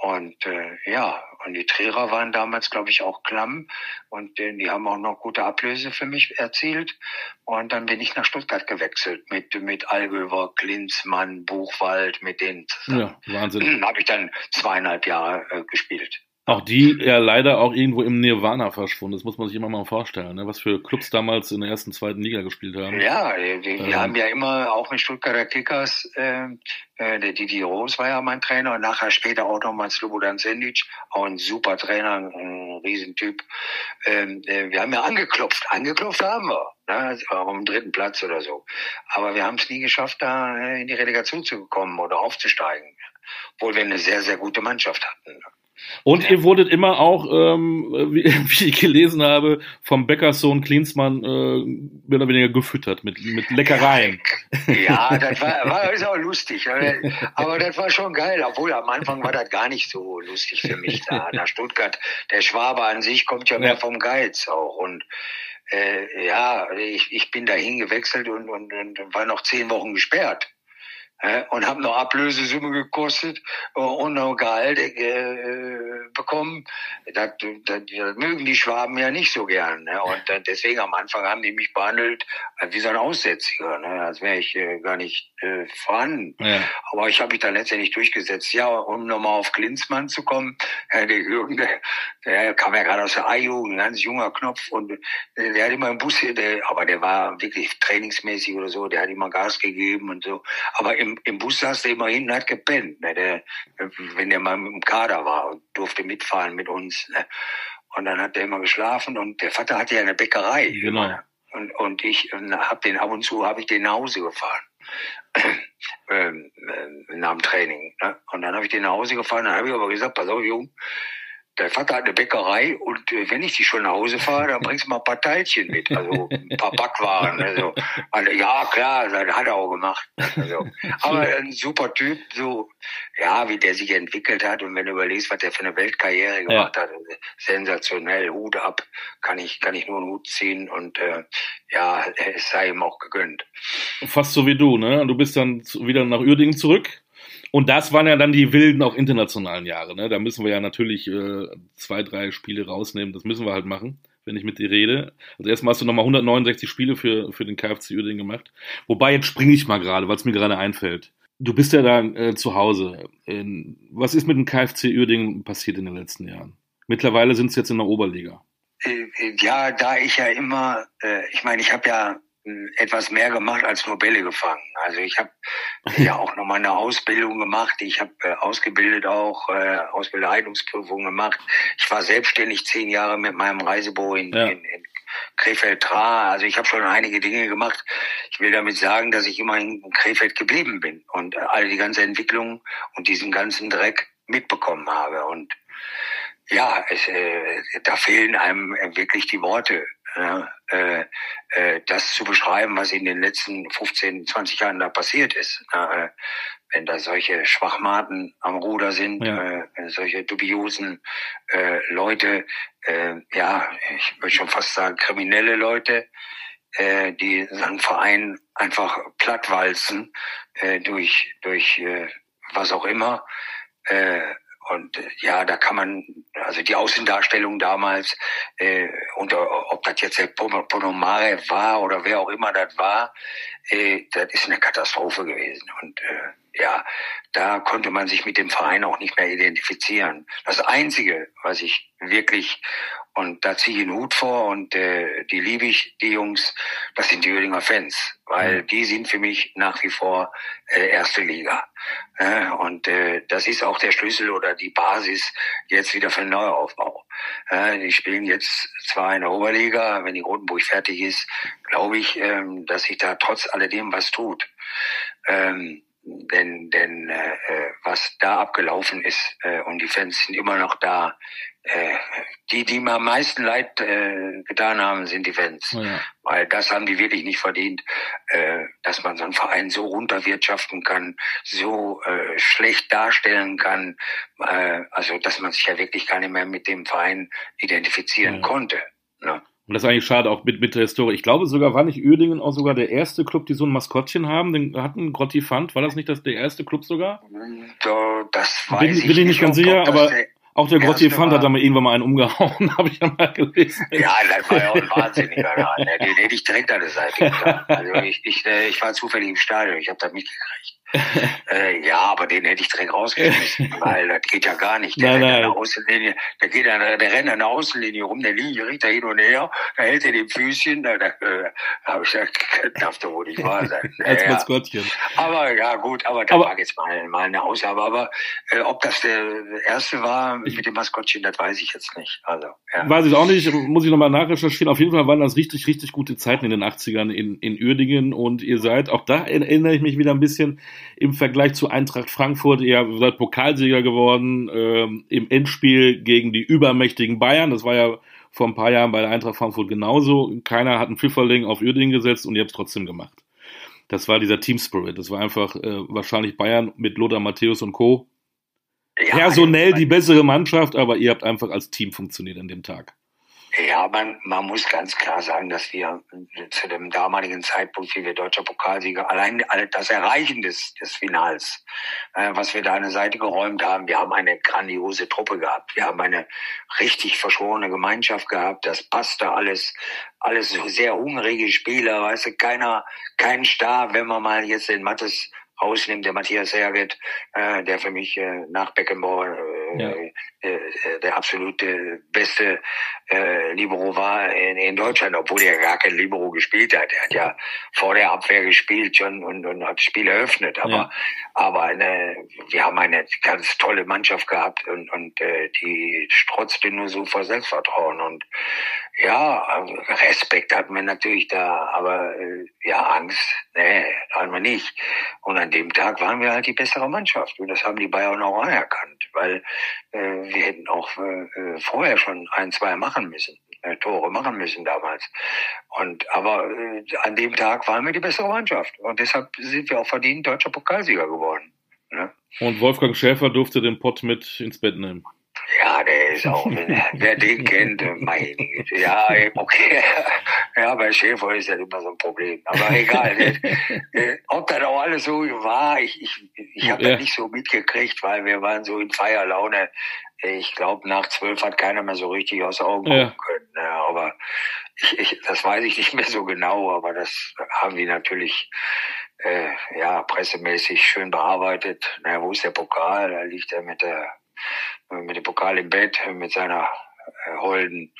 Und äh, ja, und die Trierer waren damals, glaube ich, auch klamm. Und äh, die haben auch noch gute Ablöse für mich erzielt. Und dann bin ich nach Stuttgart gewechselt mit, mit Algöver, Klinsmann, Buchwald, mit denen zusammen. Ja, Wahnsinn. habe ich dann zweieinhalb Jahre äh, gespielt. Auch die ja leider auch irgendwo im Nirvana verschwunden. Das muss man sich immer mal vorstellen, ne? was für Clubs damals in der ersten, zweiten Liga gespielt haben. Ja, wir, wir ähm. haben ja immer auch mit Stuttgarter Kickers, äh, äh, der Didi Rose war ja mein Trainer und nachher später auch nochmal Slobodan Sendic, auch ein super Trainer, ein Riesentyp. Ähm, äh, wir haben ja angeklopft, angeklopft haben wir, ne? auch um dritten Platz oder so. Aber wir haben es nie geschafft, da äh, in die Relegation zu kommen oder aufzusteigen. Obwohl wir eine sehr, sehr gute Mannschaft hatten. Und ihr wurdet immer auch, ähm, wie, (laughs) wie, ich gelesen habe, vom Bäckerssohn Klinsmann äh, mehr oder weniger gefüttert mit, mit Leckereien. (laughs) Ja, (laughs) das war, war ist auch lustig. Aber das war schon geil. Obwohl am Anfang war das gar nicht so lustig für mich da. Nach Stuttgart, der Schwabe an sich kommt ja mehr vom Geiz auch. Und äh, ja, ich, ich bin dahin gewechselt und, und, und war noch zehn Wochen gesperrt und habe noch Ablösesumme gekostet äh, und noch Gehalt äh, bekommen. Das, das, das, mögen die Schwaben ja nicht so gern. Ne? Und äh, deswegen am Anfang haben die mich behandelt wie so ein Aussätziger, ne? als wäre ich äh, gar nicht äh, vorhanden. Ja. Aber ich habe mich dann letztendlich durchgesetzt. Ja, um nochmal auf Klinsmann zu kommen, (laughs) der Jürgen, der, der kam ja gerade aus der A-Jugend, ganz junger Knopf und der, der hat immer im Bus, der, aber der war wirklich trainingsmäßig oder so, der hat immer Gas gegeben und so. Aber im im, Bus saß der immer hinten, hat gepennt, ne? der, wenn der mal im Kader war und durfte mitfahren mit uns. Ne? Und dann hat der immer geschlafen und der Vater hatte ja eine Bäckerei. Genau. Und, und ich habe den ab und zu habe ich den nach Hause gefahren. (clears throat) ähm, äh, nach dem Training. Ne? Und dann habe ich den nach Hause gefahren, dann habe ich aber gesagt, pass auf, Junge, der Vater hat eine Bäckerei und äh, wenn ich die schon nach Hause fahre, dann bringst du mal ein paar Teilchen mit, also ein paar Backwaren. Also, also ja, klar, das hat er auch gemacht. Also, aber ein super Typ, so ja, wie der sich entwickelt hat und wenn du überlegst, was der für eine Weltkarriere gemacht ja. hat, sensationell, Hut ab, kann ich kann ich nur einen Hut ziehen und äh, ja, es sei ihm auch gegönnt. Fast so wie du, ne? Du bist dann wieder nach Uerdingen zurück und das waren ja dann die wilden, auch internationalen Jahre. Ne? Da müssen wir ja natürlich äh, zwei, drei Spiele rausnehmen. Das müssen wir halt machen, wenn ich mit dir rede. Also erstmal hast du nochmal 169 Spiele für, für den KFC Uerdingen gemacht. Wobei, jetzt springe ich mal gerade, weil es mir gerade einfällt. Du bist ja da äh, zu Hause. In, was ist mit dem KFC Uerdingen passiert in den letzten Jahren? Mittlerweile sind es jetzt in der Oberliga. Äh, ja, da ich ja immer, äh, ich meine, ich habe ja etwas mehr gemacht als nur Bälle gefangen. Also ich habe ja auch nochmal eine Ausbildung gemacht. Ich habe äh, ausgebildet auch, äh, Ausbildereignungsprüfung gemacht. Ich war selbstständig zehn Jahre mit meinem Reisebüro in, ja. in, in Krefeld-Tra. Also ich habe schon einige Dinge gemacht. Ich will damit sagen, dass ich immer in Krefeld geblieben bin und äh, all die ganze Entwicklung und diesen ganzen Dreck mitbekommen habe. Und ja, es, äh, da fehlen einem wirklich die Worte äh, äh, das zu beschreiben, was in den letzten 15, 20 Jahren da passiert ist. Äh, wenn da solche Schwachmaten am Ruder sind, ja. äh, solche dubiosen äh, Leute, äh, ja, ich würde schon fast sagen kriminelle Leute, äh, die so einen Verein einfach plattwalzen äh, durch durch äh, was auch immer. Äh, und äh, ja, da kann man, also die Außendarstellung damals, äh, und ob das jetzt der Ponomare war oder wer auch immer das war, äh, das ist eine Katastrophe gewesen. Und äh, ja, da konnte man sich mit dem Verein auch nicht mehr identifizieren. Das Einzige, was ich wirklich und da ziehe ich einen Hut vor und äh, die liebe ich, die Jungs, das sind die Oerdinger Fans, weil mhm. die sind für mich nach wie vor äh, erste Liga. Äh, und äh, das ist auch der Schlüssel oder die Basis jetzt wieder für den Neuaufbau. Äh, die spielen jetzt zwar in der Oberliga, wenn die Rotenburg fertig ist, glaube ich, ähm, dass sich da trotz alledem was tut. Ähm, denn denn äh, äh, was da abgelaufen ist äh, und die Fans sind immer noch da. Äh, die, die mir am meisten leid äh, getan haben, sind die Fans, ja. weil das haben die wirklich nicht verdient, äh, dass man so einen Verein so runterwirtschaften kann, so äh, schlecht darstellen kann, äh, also dass man sich ja wirklich gar nicht mehr mit dem Verein identifizieren ja. konnte. Ne? Und das ist eigentlich schade, auch mit, mit der Historie. Ich glaube sogar, war nicht Uerdingen auch sogar der erste Club, die so ein Maskottchen haben? Den hatten Grotti Fand. War das nicht das, der erste Club sogar? So, das weiß bin, ich bin ich nicht ganz sicher, aber auch der Grotti Fand hat da mal irgendwann mal einen umgehauen, (laughs) habe ich ja mal gelesen. Ja, das war ja auch ein Wahnsinniger. Ne? Den hätte ich direkt an der Seite getan. Also ich, ich, äh, ich war zufällig im Stadion, ich habe das mitgekriegt. Äh, ja, aber den hätte ich direkt rausgeschmissen, (laughs) weil das geht ja gar nicht. Der Nein, rennt an nein. der Außenlinie, der geht an der, der rennt an der Außenlinie rum, der Linie riecht da hin und her, da hält er den Füßchen, da, da äh, habe ich gesagt, (laughs) das darf doch wohl nicht wahr sein. (laughs) Als Ja, Maskottchen. aber ja gut, aber da Aber- war jetzt mal, mal eine Ausnahme. Aber äh, ob das der erste war mit dem Maskottchen, das weiß ich jetzt nicht. Also, ja. Weiß ich auch nicht, muss ich nochmal nachrecherchieren. Auf jeden Fall waren das richtig, richtig gute Zeiten in den 80ern in, in Uerdingen und ihr seid, auch da erinnere ich mich wieder ein bisschen im Vergleich zu Eintracht Frankfurt, ihr seid Pokalsieger geworden ähm, im Endspiel gegen die übermächtigen Bayern. Das war ja vor ein paar Jahren bei der Eintracht Frankfurt genauso. Keiner hat einen Pfifferling auf Uerdingen gesetzt und ihr habt es trotzdem gemacht. Das war dieser Team Spirit. Das war einfach äh, wahrscheinlich Bayern mit Lothar Matthäus und Co. Ja, Personell die bessere Mannschaft, aber ihr habt einfach als Team funktioniert an dem Tag. Ja, man, man muss ganz klar sagen, dass wir zu dem damaligen Zeitpunkt, wie wir deutscher Pokalsieger, allein alle- das Erreichen des, des Finals, äh, was wir da an der Seite geräumt haben, wir haben eine grandiose Truppe gehabt. Wir haben eine richtig verschworene Gemeinschaft gehabt. Das passte alles, alles sehr hungrige Spieler, weißt du, keiner, kein Star, wenn man mal jetzt den Mattes rausnimmt, der Matthias Herget, äh, der für mich äh, nach Beckenbauer äh, Ja. äh, der absolute beste äh, Libero war in, in Deutschland, obwohl er gar kein Libero gespielt hat. Er hat ja vor der Abwehr gespielt schon und, und hat das Spiel eröffnet. Aber, Ja. aber eine, wir haben eine ganz tolle Mannschaft gehabt und, und äh, die strotzte nur so vor Selbstvertrauen. Und ja, Respekt hatten wir natürlich da, aber äh, ja, Angst, nee, hatten wir nicht. Und an dem Tag waren wir halt die bessere Mannschaft. Und das haben die Bayern auch anerkannt, weil wir hätten auch äh, vorher schon ein, zwei machen müssen, äh, Tore machen müssen damals. Und aber äh, an dem Tag waren wir die bessere Mannschaft. Und deshalb sind wir auch verdient deutscher Pokalsieger geworden. Ne? Und Wolfgang Schäfer durfte den Pott mit ins Bett nehmen. Ja, der ist auch, wer den kennt, meine Güte. Ja, okay. (laughs) Ja, bei Schäfer ist ja immer so ein Problem. Aber egal. (laughs) Äh, Ob das auch alles so war, ich, ich, ich habe Ja. das nicht so mitgekriegt, weil wir waren so in Feierlaune. Ich glaube, nach zwölf hat keiner mehr so richtig aus Augen Ja. gucken können. Ja, aber ich, ich, das weiß ich nicht mehr so genau, aber das haben die natürlich äh, ja pressemäßig schön bearbeitet. Na, wo ist der Pokal? Da liegt er mit der mit dem Pokal im Bett, mit seiner äh, Holden,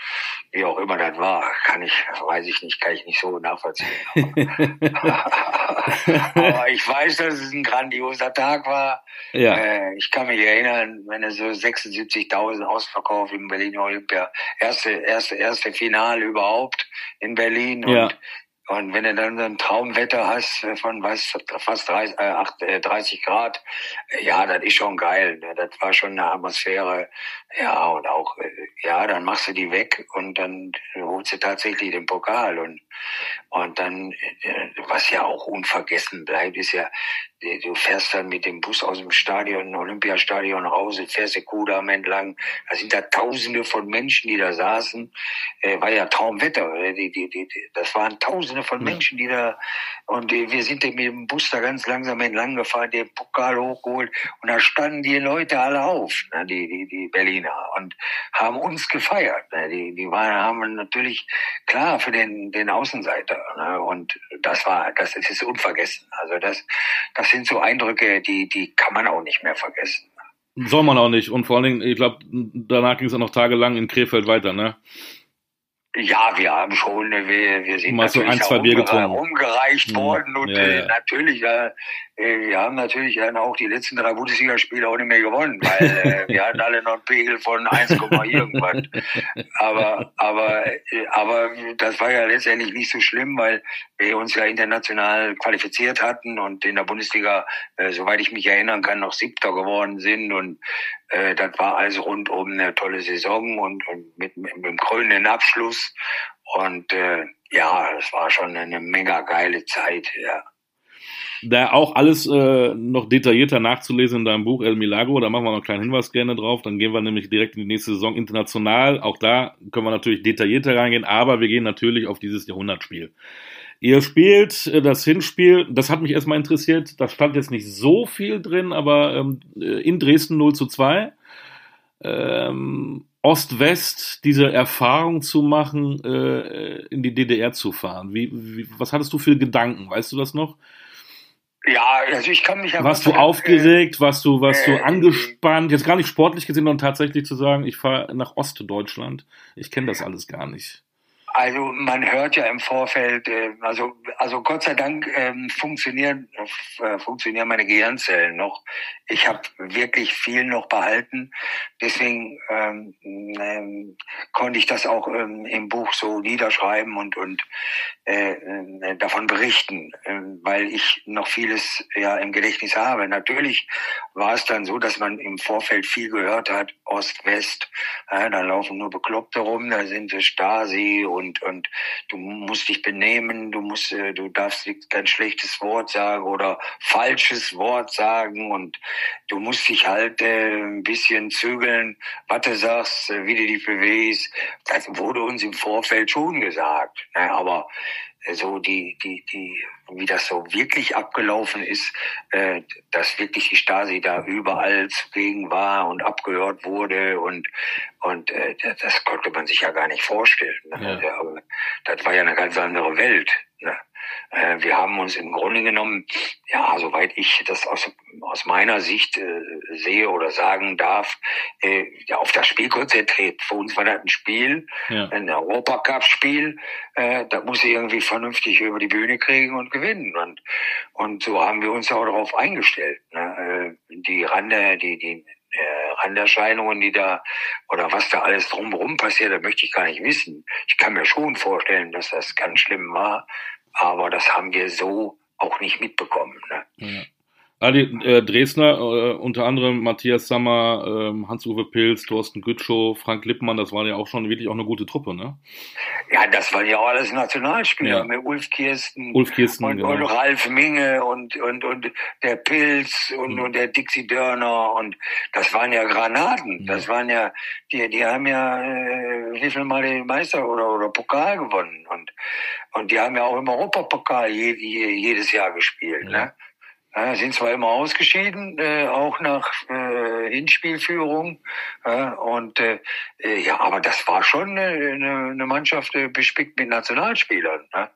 wie auch immer das war, kann ich, weiß ich nicht, kann ich nicht so nachvollziehen. (laughs) (laughs) Aber ich weiß, dass es ein grandioser Tag war. ja. Äh, ich kann mich erinnern, wenn es so 76.000 Ausverkauf im Berliner Olympia, erste, erste, erste Finale überhaupt in Berlin Ja. und wenn du dann so ein Traumwetter hast von was, fast 30, äh, acht- äh, 30 Grad, ja, das ist schon geil. Ne? Das war schon eine Atmosphäre. Ja, und auch, äh, ja, dann machst du die weg und dann holst du tatsächlich den Pokal. Und, und dann, äh, was ja auch unvergessen bleibt, ist ja, du fährst dann mit dem Bus aus dem Stadion, Olympiastadion raus, fährst den Kudamm entlang. Da sind da Tausende von Menschen, die da saßen. Äh, war ja Traumwetter. äh, Die, die, die, das waren Tausende von. Menschen, die da, und äh, wir sind dann mit dem Bus da ganz langsam entlang gefahren, den Pokal hochgeholt, und da standen die Leute alle auf, ne, die, die, die Berliner, und haben uns gefeiert. Ne, die, die waren, haben natürlich, klar, für den, den Außenseiter, ne, und das war, das ist unvergessen. Also das, das sind so Eindrücke, die, die kann man auch nicht mehr vergessen. Soll man auch nicht. Und vor allen Dingen, ich glaube, danach ging es auch noch tagelang in Krefeld weiter, ne? Ja, wir haben schon, wir, wir sind Mal so natürlich ein, zwei Bier umgere- getrunken. umgereicht Mhm. worden und Ja, äh, ja. natürlich, äh, äh, wir haben natürlich dann auch die letzten drei Bundesligaspiele auch nicht mehr gewonnen, weil äh, (laughs) wir hatten alle noch einen Pegel von 1, irgendwas. Aber, aber, äh, aber das war ja letztendlich nicht so schlimm, weil wir uns ja international qualifiziert hatten und in der Bundesliga, äh, soweit ich mich erinnern kann, noch Siebter geworden sind und äh, das war also rundum eine tolle Saison und, und mit, mit, mit einem krönenden Abschluss. Und äh, ja, das war schon eine mega geile Zeit, ja. Da auch alles äh, noch detaillierter nachzulesen in deinem Buch El Milagro, da machen wir noch einen kleinen Hinweis gerne drauf. Dann gehen wir nämlich direkt in die nächste Saison international. Auch da können wir natürlich detaillierter reingehen, aber wir gehen natürlich auf dieses Jahrhundertspiel. Ihr spielt äh, das Hinspiel, das hat mich erstmal interessiert, da stand jetzt nicht so viel drin, aber ähm, äh, in Dresden 0 zu 2. Ähm, Ost-West diese Erfahrung zu machen, äh, in die DDR zu fahren. Wie, wie, was hattest du für Gedanken? Weißt du das noch? Ja, also ich kann mich. Warst du aufgeregt? Warst du, warst äh, du angespannt? Jetzt gar nicht sportlich gesehen, sondern tatsächlich zu sagen, ich fahre nach Ostdeutschland. Ich kenne das alles gar nicht. Also man hört ja im Vorfeld, äh, also also Gott sei Dank ähm, funktionieren äh, funktionieren meine Gehirnzellen noch. Ich habe wirklich viel noch behalten, deswegen ähm, ähm, konnte ich das auch ähm, im Buch so niederschreiben und und äh, äh, davon berichten, äh, weil ich noch vieles ja im Gedächtnis habe. Natürlich war es dann so, dass man im Vorfeld viel gehört hat, Ost-West, äh, da laufen nur Bekloppte rum, da sind Stasi und und du musst dich benehmen, du musst, äh, du darfst kein schlechtes Wort sagen oder falsches Wort sagen und du musst dich halt äh, ein bisschen zügeln, was du sagst, äh, wie du dich bewegst. Das wurde uns im Vorfeld schon gesagt, ne? aber so die, die, die, wie das so wirklich abgelaufen ist, äh, dass wirklich die Stasi da überall zugegen war und abgehört wurde und und äh, das konnte man sich ja gar nicht vorstellen. Ne? Ja. Das war ja eine ganz andere Welt. Ne? Äh, wir haben uns im Grunde genommen, ja, soweit ich das aus, aus meiner Sicht äh, sehe oder sagen darf, äh, ja, auf das Spiel konzentriert. Für uns war das ein Spiel, ja. ein Europacup-Spiel, äh, das muss irgendwie vernünftig über die Bühne kriegen und gewinnen. Und, und so haben wir uns auch darauf eingestellt. Ne? Äh, die Rande, die, die äh, Randerscheinungen, die da oder was da alles drumherum passiert, da möchte ich gar nicht wissen. Ich kann mir schon vorstellen, dass das ganz schlimm war, aber das haben wir so auch nicht mitbekommen. Ne? Ja. Adi äh, Dresdner, äh, unter anderem Matthias Sammer, äh, Hans-Uwe Pilz, Thorsten Gütschow, Frank Lippmann, das war ja auch schon wirklich auch eine gute Truppe, ne? Ja, das waren ja auch alles Nationalspieler ja. mit Ulf Kirsten, Ulf Kirsten und, genau. und Ralf Minge und, und, und der Pilz und, mhm. und der Dixie Dörner und das waren ja Granaten. Ja. Das waren ja, die, die haben ja äh, wie viel Mal den Meister oder, oder Pokal gewonnen und, und die haben ja auch im Europapokal je, je, jedes Jahr gespielt, ja. ne? Ja, sind zwar immer ausgeschieden, äh, auch nach äh, Hinspielführung. Äh, und äh, ja, aber das war schon eine, eine Mannschaft äh, bespickt mit Nationalspielern. Ne?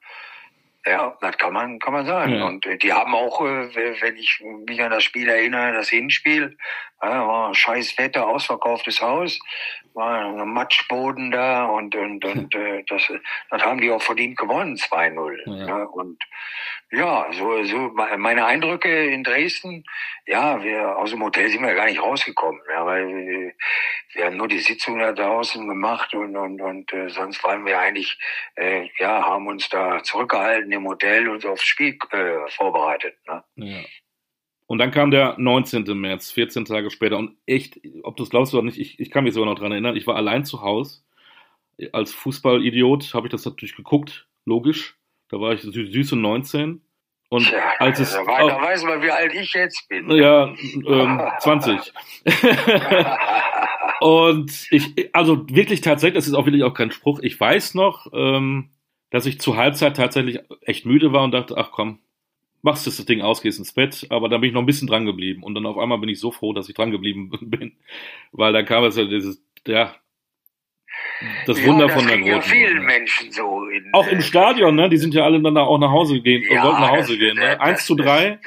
Ja, das kann man, kann man sagen. Ja. Und äh, die haben auch, äh, wenn ich mich an das Spiel erinnere, das Hinspiel, äh, war scheiß Wetter, ausverkauftes Haus, war ein Matschboden da und, und, (laughs) und äh, das, das haben die auch verdient gewonnen, 2-0. Ja. Ne? Und ja, so, so meine Eindrücke in Dresden, ja, wir aus dem Hotel sind wir gar nicht rausgekommen, ja, weil wir, wir haben nur die Sitzung da draußen gemacht und und und äh, sonst waren wir eigentlich, äh, ja, haben uns da zurückgehalten im Hotel und aufs Spiel äh, vorbereitet. Ne? Ja. Und dann kam der 19. März, 14 Tage später. Und echt, ob du es glaubst oder nicht, ich, ich kann mich sogar noch dran erinnern, ich war allein zu Hause. Als Fußballidiot habe ich das natürlich geguckt, logisch. Da war ich süße 19. Und Tja, als es. Da, war, da weiß man, wie alt ich jetzt bin. Ja, ähm, 20. (laughs) und ich, also wirklich tatsächlich, das ist auch wirklich auch kein Spruch. Ich weiß noch, ähm, dass ich zur Halbzeit tatsächlich echt müde war und dachte, ach komm, machst du das Ding aus, gehst ins Bett. Aber dann bin ich noch ein bisschen dran geblieben. Und dann auf einmal bin ich so froh, dass ich dran geblieben (laughs) bin. Weil dann kam es ja dieses, ja, das ja, Wunder das von der großen. Ja vielen Menschen so. In, auch im äh, Stadion, ne? Die sind ja alle dann auch nach Hause gehen, ja, wollten nach Hause das, gehen. Ne? 1 zu 3.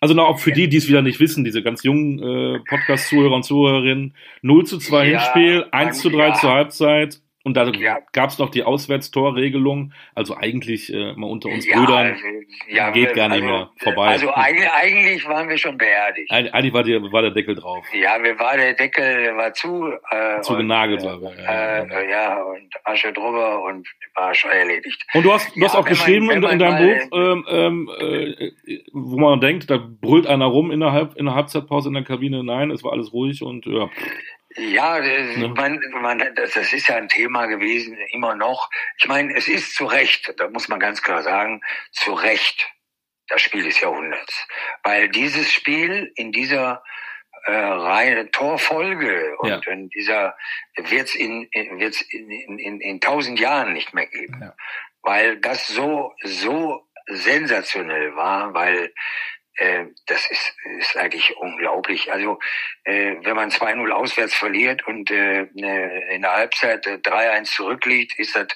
Also noch auch für die, die es wieder nicht wissen, diese ganz jungen äh, Podcast-Zuhörer und Zuhörerinnen, 0 zu 2 ja, Hinspiel, 1 zu 3 zur Halbzeit, und da ja. gab es noch die Auswärtstorregelung, also eigentlich äh, mal unter uns ja, Brüdern also, ja, geht gar nicht also, mehr vorbei. Also eigentlich, waren wir schon beerdigt. Eig eigentlich war, die, war der Deckel drauf. Ja, wir war der Deckel war zu. Äh, zu genagelt war äh, ja, äh, ja, und Asche drüber und war schon erledigt. Und du hast, du hast auch geschrieben man, in, in deinem Buch, ähm, ähm, äh, wo man denkt, da brüllt einer rum in der, Halb, in der Halbzeitpause in der Kabine. Nein, es war alles ruhig und ja. Ja, das, ne? man, man, das, das ist ja ein Thema gewesen, immer noch. Ich meine, es ist zu Recht, da muss man ganz klar sagen, zu Recht das Spiel des Jahrhunderts. Weil dieses Spiel in dieser äh, Reihe Torfolge und ja. in dieser wird's in, in wird's in, in, in, in tausend Jahren nicht mehr geben. Ja. Weil das so, so sensationell war, weil äh, das ist, ist eigentlich unglaublich. Also äh, wenn man 2-0 auswärts verliert und äh, ne, in der Halbzeit äh, 3-1 zurückliegt, ist das,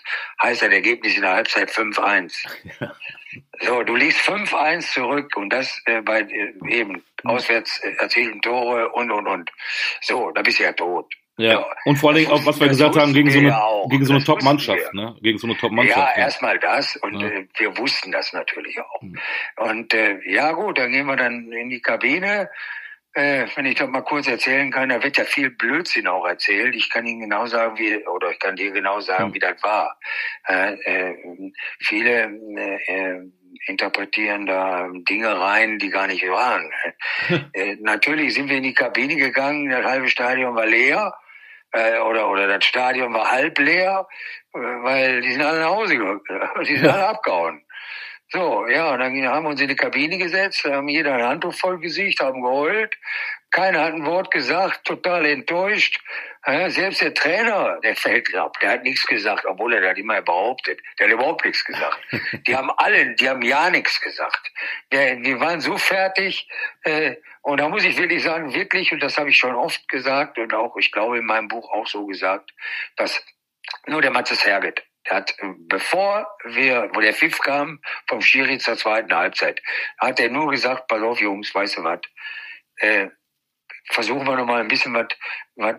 heißt das Ergebnis in der Halbzeit 5-1. Ja. So, du liegst 5-1 zurück und das äh, bei äh, eben auswärts äh, erzielten Tore und und und. So, da bist du ja tot. Ja. ja. Und vor allen Dingen auch, was wir gesagt haben, gegen so eine, gegen so eine Top-Mannschaft, ne? Gegen so eine Top-Mannschaft. Ja, erstmal das und ja. äh, wir wussten das natürlich auch. Mhm. Und äh, ja gut, dann gehen wir dann in die Kabine. Äh, wenn ich das mal kurz erzählen kann, da wird ja viel Blödsinn auch erzählt. Ich kann Ihnen genau sagen, wie, oder ich kann dir genau sagen, mhm. wie das war. Äh, äh, viele äh, interpretieren da Dinge rein, die gar nicht waren. (laughs) äh, natürlich sind wir in die Kabine gegangen, das halbe Stadion war leer äh, oder, oder das Stadion war halb leer, äh, weil die sind alle nach Hause gegangen, (laughs) die sind alle abgehauen. So, ja, und dann haben wir uns in die Kabine gesetzt, haben jeder ein Handtuch voll Gesicht, haben geheult. Keiner hat ein Wort gesagt, total enttäuscht. Ja, selbst der Trainer, der fällt ab, der hat nichts gesagt, obwohl er das immer behauptet. Der hat überhaupt nichts gesagt. (laughs) Die haben alle, die haben ja nichts gesagt. Die, die waren so fertig. Äh, und da muss ich wirklich sagen, wirklich, und das habe ich schon oft gesagt und auch, ich glaube, in meinem Buch auch so gesagt, dass nur der Matzes Herget, der hat, bevor wir, wo der Pfiff kam, vom Schiri zur zweiten Halbzeit, hat er nur gesagt, pass auf, Jungs, weißt du was, äh, versuchen wir nochmal ein bisschen was,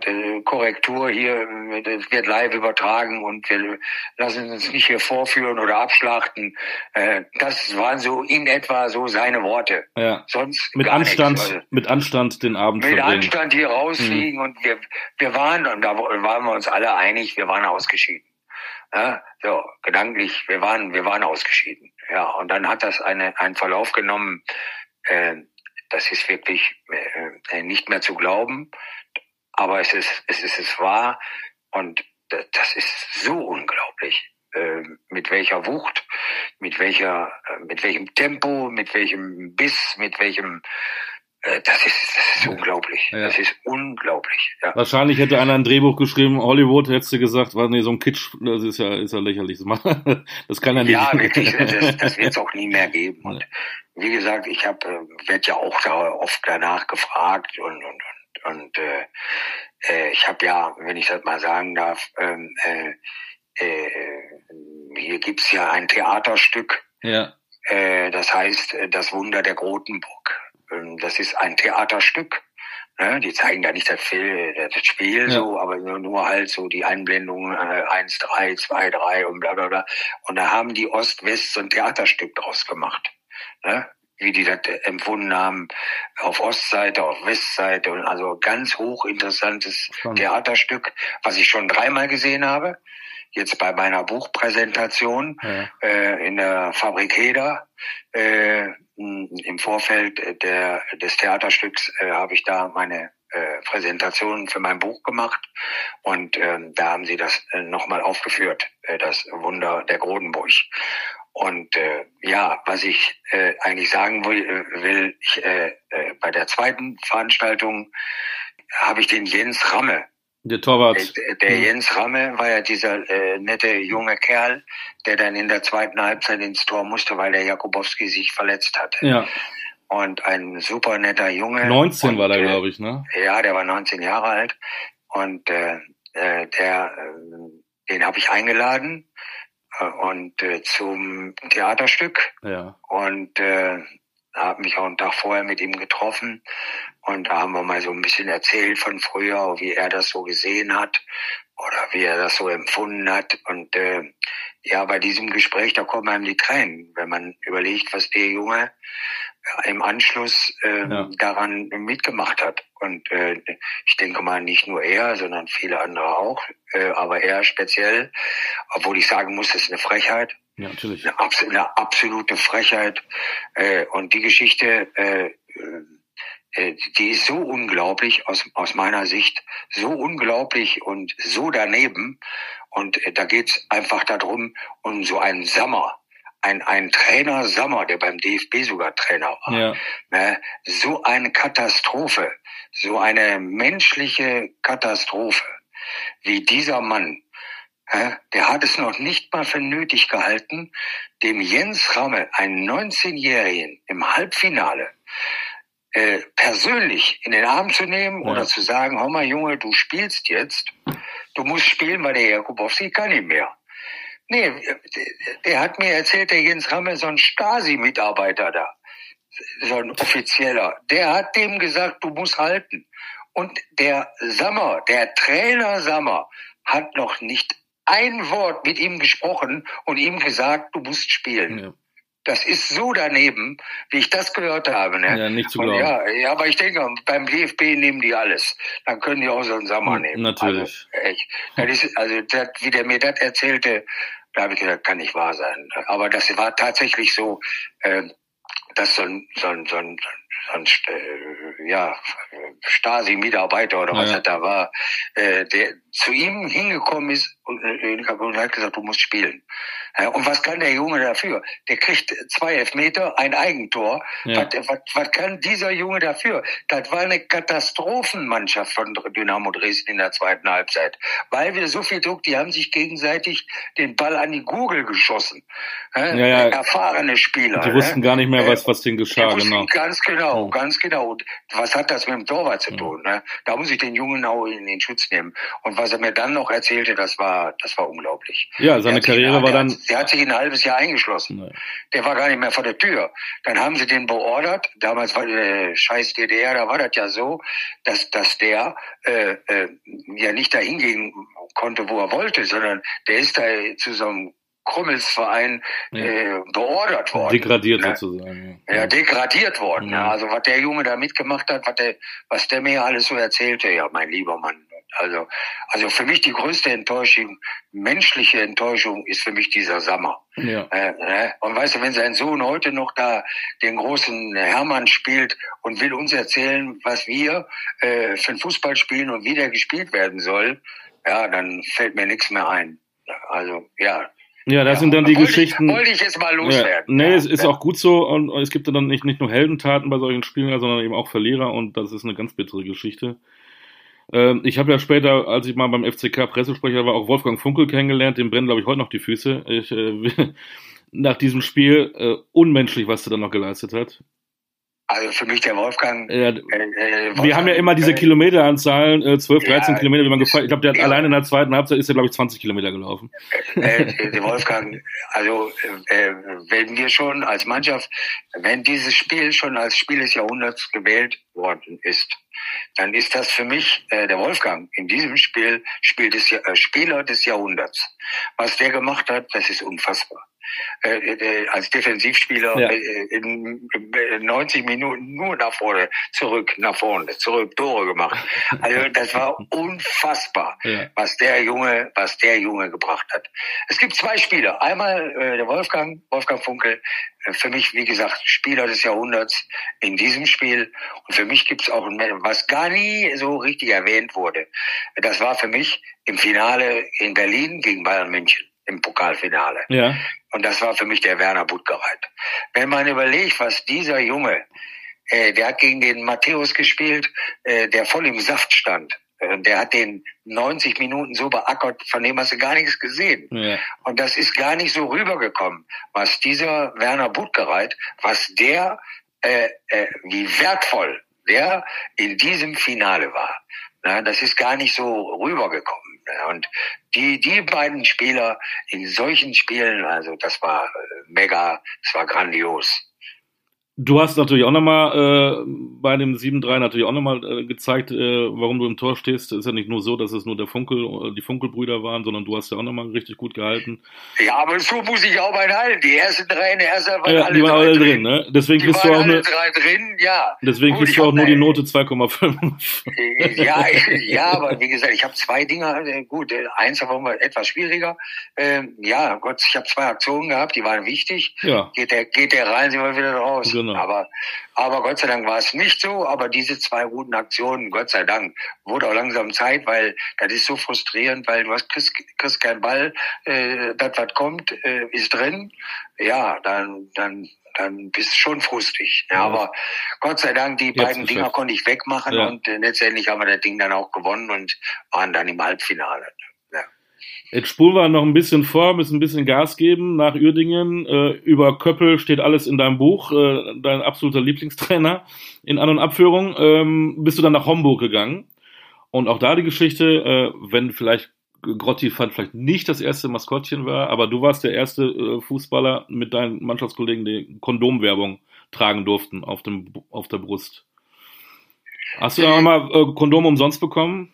äh, Korrektur hier, das wird live übertragen und wir lassen uns nicht hier vorführen oder abschlachten. Äh, das waren so in etwa so seine Worte. Ja. Sonst mit Anstand, also, mit Anstand den Abend Mit verbringen. Anstand hier rausfliegen hm. und wir, wir waren, und da waren wir uns alle einig, wir waren ausgeschieden. Ja, so, gedanklich, wir waren, wir waren ausgeschieden. Ja, und dann hat das eine, einen Verlauf genommen, äh, das ist wirklich äh, nicht mehr zu glauben, aber es ist, es ist es wahr und das ist so unglaublich, äh, mit welcher Wucht, mit welcher, äh, mit welchem Tempo, mit welchem Biss, mit welchem äh, das ist, das ist unglaublich. Ja. Das ist unglaublich. Ja. Wahrscheinlich hätte einer ein Drehbuch geschrieben, Hollywood hättest du gesagt, war nee, so ein Kitsch, das ist ja, ist ja lächerlich. Das (laughs) kann ja nicht. Ja, wirklich, das, das (laughs) wird es auch nie mehr geben. Und wie gesagt, ich habe, äh, werde ja auch da oft danach gefragt und, und, und, und äh, äh, ich habe ja, wenn ich das mal sagen darf, ähm, äh, äh, hier gibt's ja ein Theaterstück. Ja. Äh, das heißt äh, Das Wunder der Grotenburg. Ähm, das ist ein Theaterstück. Ne? Die zeigen da nicht das, Film, das Spiel ja. so, aber nur, nur halt so die Einblendungen äh, 1, 3, 2, 3 und bla bla bla. Und da haben die Ost-West so ein Theaterstück draus gemacht. Ne? wie die das empfunden haben, auf Ostseite, auf Westseite und also ganz hochinteressantes. Theaterstück, was ich schon dreimal gesehen habe. Jetzt bei meiner Buchpräsentation ja. äh, in der Fabrik Heder äh, im Vorfeld der, des Theaterstücks äh, habe ich da meine äh, Präsentation für mein Buch gemacht und ähm, da haben sie das äh, nochmal aufgeführt, äh, das Wunder der Grodenburg. Und äh, ja, was ich äh, eigentlich sagen will, äh, will ich, äh, äh, bei der zweiten Veranstaltung habe ich den Jens Ramme der Torwart. Der, der hm. Jens Ramme war ja dieser äh, nette junge Kerl, der dann in der zweiten Halbzeit ins Tor musste, weil der Jakubowski sich verletzt hatte. Ja. Und ein super netter Junge. 19 und, war der, glaube ich, ne? Ja, der war 19 Jahre alt. Und äh, äh, der, äh, den habe ich eingeladen äh, und äh, zum Theaterstück. Ja. Und äh, habe mich auch einen Tag vorher mit ihm getroffen und da haben wir mal so ein bisschen erzählt von früher, wie er das so gesehen hat oder wie er das so empfunden hat. Und äh, ja, bei diesem Gespräch, da kommen einem die Tränen, wenn man überlegt, was der Junge im Anschluss äh, ja. daran mitgemacht hat. Und äh, ich denke mal, nicht nur er, sondern viele andere auch, äh, aber er speziell, obwohl ich sagen muss, das ist eine Frechheit. Ja, natürlich. Eine, eine absolute Frechheit. Äh, und die Geschichte, äh, äh, die ist so unglaublich aus, aus meiner Sicht, so unglaublich und so daneben. Und äh, da geht's einfach darum, um so einen Sommer, ein, ein Trainer Sommer, der beim DFB sogar Trainer war. Ja. Ne? So eine Katastrophe, so eine menschliche Katastrophe, wie dieser Mann der hat es noch nicht mal für nötig gehalten, dem Jens Ramme, einen 19-Jährigen, im Halbfinale äh, persönlich in den Arm zu nehmen ja. oder zu sagen, hör mal Junge, du spielst jetzt, du musst spielen, weil der Jakubowski kann nicht mehr. Nee, der hat mir erzählt, der Jens Rammel, so ein Stasi-Mitarbeiter da, so ein Offizieller, der hat dem gesagt, du musst halten. Und der Sammer, der Trainer Sammer, hat noch nicht ein Wort mit ihm gesprochen und ihm gesagt, du musst spielen. Ja. Das ist so daneben, wie ich das gehört habe. Ne? Ja, nicht zu glauben. Ja, ja, aber ich denke, beim DFB nehmen die alles. Dann können die auch so einen Sommer nehmen. Natürlich. Also, echt. Das ist, also das, wie der mir das erzählte, da habe ich gesagt, kann nicht wahr sein. Aber das war tatsächlich so, äh, dass so ein, so ein, so ein, so ein äh, ja, Stasi-Mitarbeiter oder was ja. das da war, äh, der zu ihm hingekommen ist und, äh, und hat gesagt, du musst spielen. Ja, und was kann der Junge dafür? Der kriegt zwei Elfmeter, ein Eigentor. Ja. Was, was, was kann dieser Junge dafür? Das war eine Katastrophenmannschaft von Dynamo Dresden in der zweiten Halbzeit. Weil wir so viel Druck, die haben sich gegenseitig den Ball an die Gurgel geschossen. Ja, ja, Erfahrene Spieler. Die wussten gar nicht mehr, was, was denen geschah. Genau. Ganz genau, ganz genau. Und was hat das mit dem Torwart zu tun? Ne? Da muss ich den Jungen auch in den Schutz nehmen. Und was er mir dann noch erzählte, das war, das war unglaublich. Ja, seine Karriere war dann der hat sich ein halbes Jahr eingeschlossen. Nee. Der war gar nicht mehr vor der Tür. Dann haben sie den beordert. Damals war äh, scheiß DDR, da war das ja so, dass, dass der äh, äh, ja nicht dahin gehen konnte, wo er wollte, sondern der ist da zu so einem Krummelsverein ja. äh, beordert worden. Degradiert ne? sozusagen. Ja. ja, degradiert worden. Ja. Also was der Junge da mitgemacht hat, was der, was der mir alles so erzählte, ja, mein lieber Mann. Also, also für mich die größte Enttäuschung, menschliche Enttäuschung, ist für mich dieser Sommer. Ja. Äh, äh, und weißt du, wenn sein Sohn heute noch da den großen Hermann spielt und will uns erzählen, was wir äh, für einen Fußball spielen und wie der gespielt werden soll, ja, dann fällt mir nichts mehr ein. Also, ja, ja, das ja, sind dann die wollte Geschichten. Ich, wollte ich jetzt mal loswerden. Ja, nee, ja, es ist auch gut so und es gibt dann nicht, nicht nur Heldentaten bei solchen Spielen, sondern eben auch Verlierer und das ist eine ganz bittere Geschichte. Ähm, ich habe ja später, als ich mal beim FCK Pressesprecher war, auch Wolfgang Funkel kennengelernt, dem brennen, glaube ich, heute noch die Füße. Ich, äh, (laughs) nach diesem Spiel äh, unmenschlich, was er dann noch geleistet hat. Also für mich der Wolfgang. Ja, äh, äh, Wolfgang, wir haben ja immer diese äh, Kilometeranzahlen, äh, 12, 13 ja, Kilometer, wie man gefallen. Ich glaube, der hat ja. allein in der zweiten Halbzeit ist er, glaube ich, 20 Kilometer gelaufen. Äh, äh, der Wolfgang, also äh, wenn wir schon als Mannschaft, wenn dieses Spiel schon als Spiel des Jahrhunderts gewählt worden ist, dann ist das für mich äh, der Wolfgang in diesem Spiel Spiel des, äh, Spieler des Jahrhunderts. Was der gemacht hat, das ist unfassbar äh, äh, als Defensivspieler ja. äh, in, in 90 Minuten nur nach vorne, zurück, nach vorne, zurück, Tore gemacht. Also das war unfassbar, ja. was der Junge, was der Junge gebracht hat. Es gibt zwei Spieler. Einmal äh, der Wolfgang, Wolfgang Funkel, äh, für mich, wie gesagt, Spieler des Jahrhunderts in diesem Spiel. Und für mich gibt's auch, was gar nie so richtig erwähnt wurde. Das war für mich im Finale in Berlin gegen Bayern München im Pokalfinale. Ja. Und das war für mich der Werner Budgereit. Wenn man überlegt, was dieser Junge, äh, der hat gegen den Matthäus gespielt, äh, der voll im Saft stand. Äh, der hat den 90 Minuten so beackert, von dem hast du gar nichts gesehen. Ja. Und das ist gar nicht so rübergekommen, was dieser Werner Budgereit, was der, äh, äh, wie wertvoll der in diesem Finale war. Na, das ist gar nicht so rübergekommen. Und die, die beiden Spieler in solchen Spielen, also das war äh, mega, das war grandios. Du hast natürlich auch nochmal äh, bei dem 7-3 natürlich auch nochmal äh, gezeigt, äh, warum du im Tor stehst. Es ist ja nicht nur so, dass es nur der Funkel, äh, die Funkelbrüder waren, sondern du hast ja auch nochmal richtig gut gehalten. Ja, aber so muss ich auch mal halten. Die ersten drei in der ersten waren ja, alle, die waren alle drin. drin. ne? Deswegen die bist du auch alle drei drin, ja. Deswegen gut, kriegst du auch nur die Note 2,5. ja, ja, aber wie gesagt, ich habe zwei Dinger, äh, gut, äh, eins war etwas schwieriger. Ähm, ja, Gott, ich habe zwei Aktionen gehabt, die waren wichtig. Ja. Geht der, geht der rein, sind wir wieder raus. Genau. Genau. Aber, aber Gott sei Dank war es nicht so. Aber diese zwei guten Aktionen, Gott sei Dank, wurde auch langsam Zeit, weil das ist so frustrierend, weil du hast, kriegst, kriegst keinen Ball, äh, das was kommt, äh, ist drin. Ja, dann, dann, dann bist du schon frustig. Ja, aber Gott sei Dank, die Jetzt beiden Dinger konnte ich wegmachen ja. und äh, letztendlich haben wir das Ding dann auch gewonnen und waren dann im Halbfinale. Jetzt spulen wir noch ein bisschen vor, müssen ein bisschen Gas geben nach Uerdingen. Äh, über Köppel steht alles in deinem Buch, äh, dein absoluter Lieblingstrainer in An- und Abführung. Ähm, bist du dann nach Homburg gegangen? Und auch da die Geschichte, äh, wenn vielleicht Grotti fand vielleicht nicht das erste Maskottchen war, aber du warst der erste äh, Fußballer mit deinen Mannschaftskollegen, die Kondomwerbung tragen durften auf, dem, auf der Brust. Hast du da mal äh, Kondom umsonst bekommen?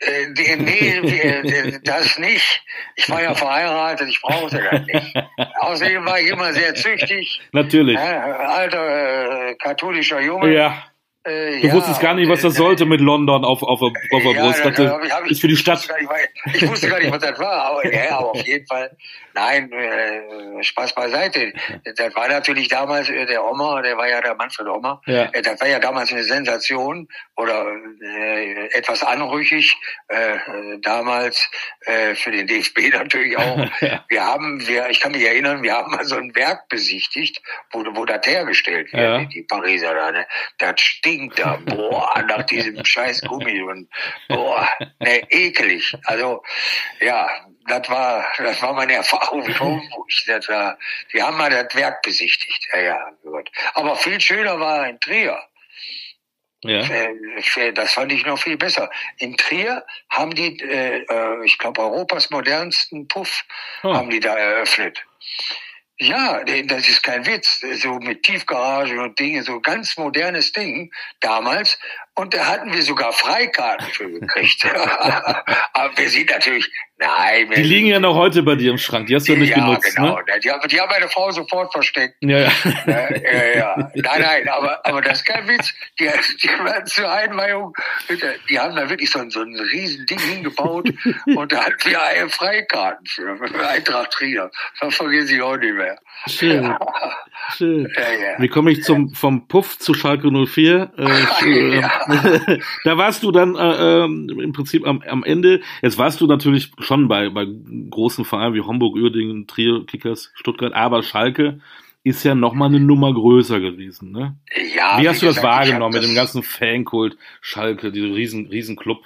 Äh, nee, das nicht. Ich war ja (laughs) verheiratet, ich brauchte das nicht. Außerdem war ich immer sehr züchtig. Natürlich. Äh, alter äh, katholischer Junge. Ja. Äh, du ja, wusstest gar nicht, was das äh, sollte mit London auf, auf, auf der ja, Brust. Das, hab ich, hab ist für die Stadt. Ich wusste, nicht, ich wusste gar nicht, was das war. Aber, ja, aber auf jeden Fall. Nein, äh, Spaß beiseite. (laughs) Das war natürlich damals äh, der Oma, der war ja der Manfred Oma. Ja. Äh, das war ja damals eine Sensation oder äh, etwas anrüchig. Äh, damals äh, für den DFB (laughs) natürlich auch. (laughs) ja. Wir haben, wir, ich kann mich erinnern, wir haben mal so ein Werk besichtigt, wo, wo das hergestellt wird, ja. die Pariser da. Ne? Das stinkt da, boah, nach diesem scheiß Gummi und boah, ne, ekelig. Also ja, das war, das war meine Erfahrung (laughs) in Homburg. Das war, wir haben mal das Werk besichtigt. Ja, ja, gut. Aber viel schöner war in Trier. Ja. Äh, das fand ich noch viel besser. In Trier haben die, äh, äh ich glaube, Europas modernsten Puff oh. haben die da eröffnet. Ja, das ist kein Witz. So mit Tiefgarage und Dinge, so ganz modernes Ding damals. Und da hatten wir sogar Freikarten für gekriegt. (laughs) Aber wir sind natürlich, nein. Die liegen ja noch heute bei dir im Schrank, die hast du ja nicht ja, genutzt. Genau. Ne? Die, haben, die haben meine Frau sofort versteckt. Ja, ja. äh, ja, Nein, nein, aber, aber das ist kein Witz. Die, die waren zur Einweihung, die haben da wirklich so ein, so ein riesen Ding hingebaut (laughs) und da hatten wir Freikarten für, für Eintracht Trier. Das vergesse ich auch nicht mehr. Schön. Schön. Ja, ja. Wie komme ich zum, vom Puff zu Schalke 04? Äh, (laughs) ja. (laughs) da warst du dann äh, ähm, im Prinzip am, am Ende. Jetzt warst du natürlich schon bei, bei großen Vereinen wie Homburg, Uerdingen, Trier, Kickers, Stuttgart, aber Schalke ist ja noch mal eine Nummer größer gewesen, ne? Ja. Wie hast du das wahrgenommen mit dem ganzen Fankult Schalke, dieser riesen, riesen Club?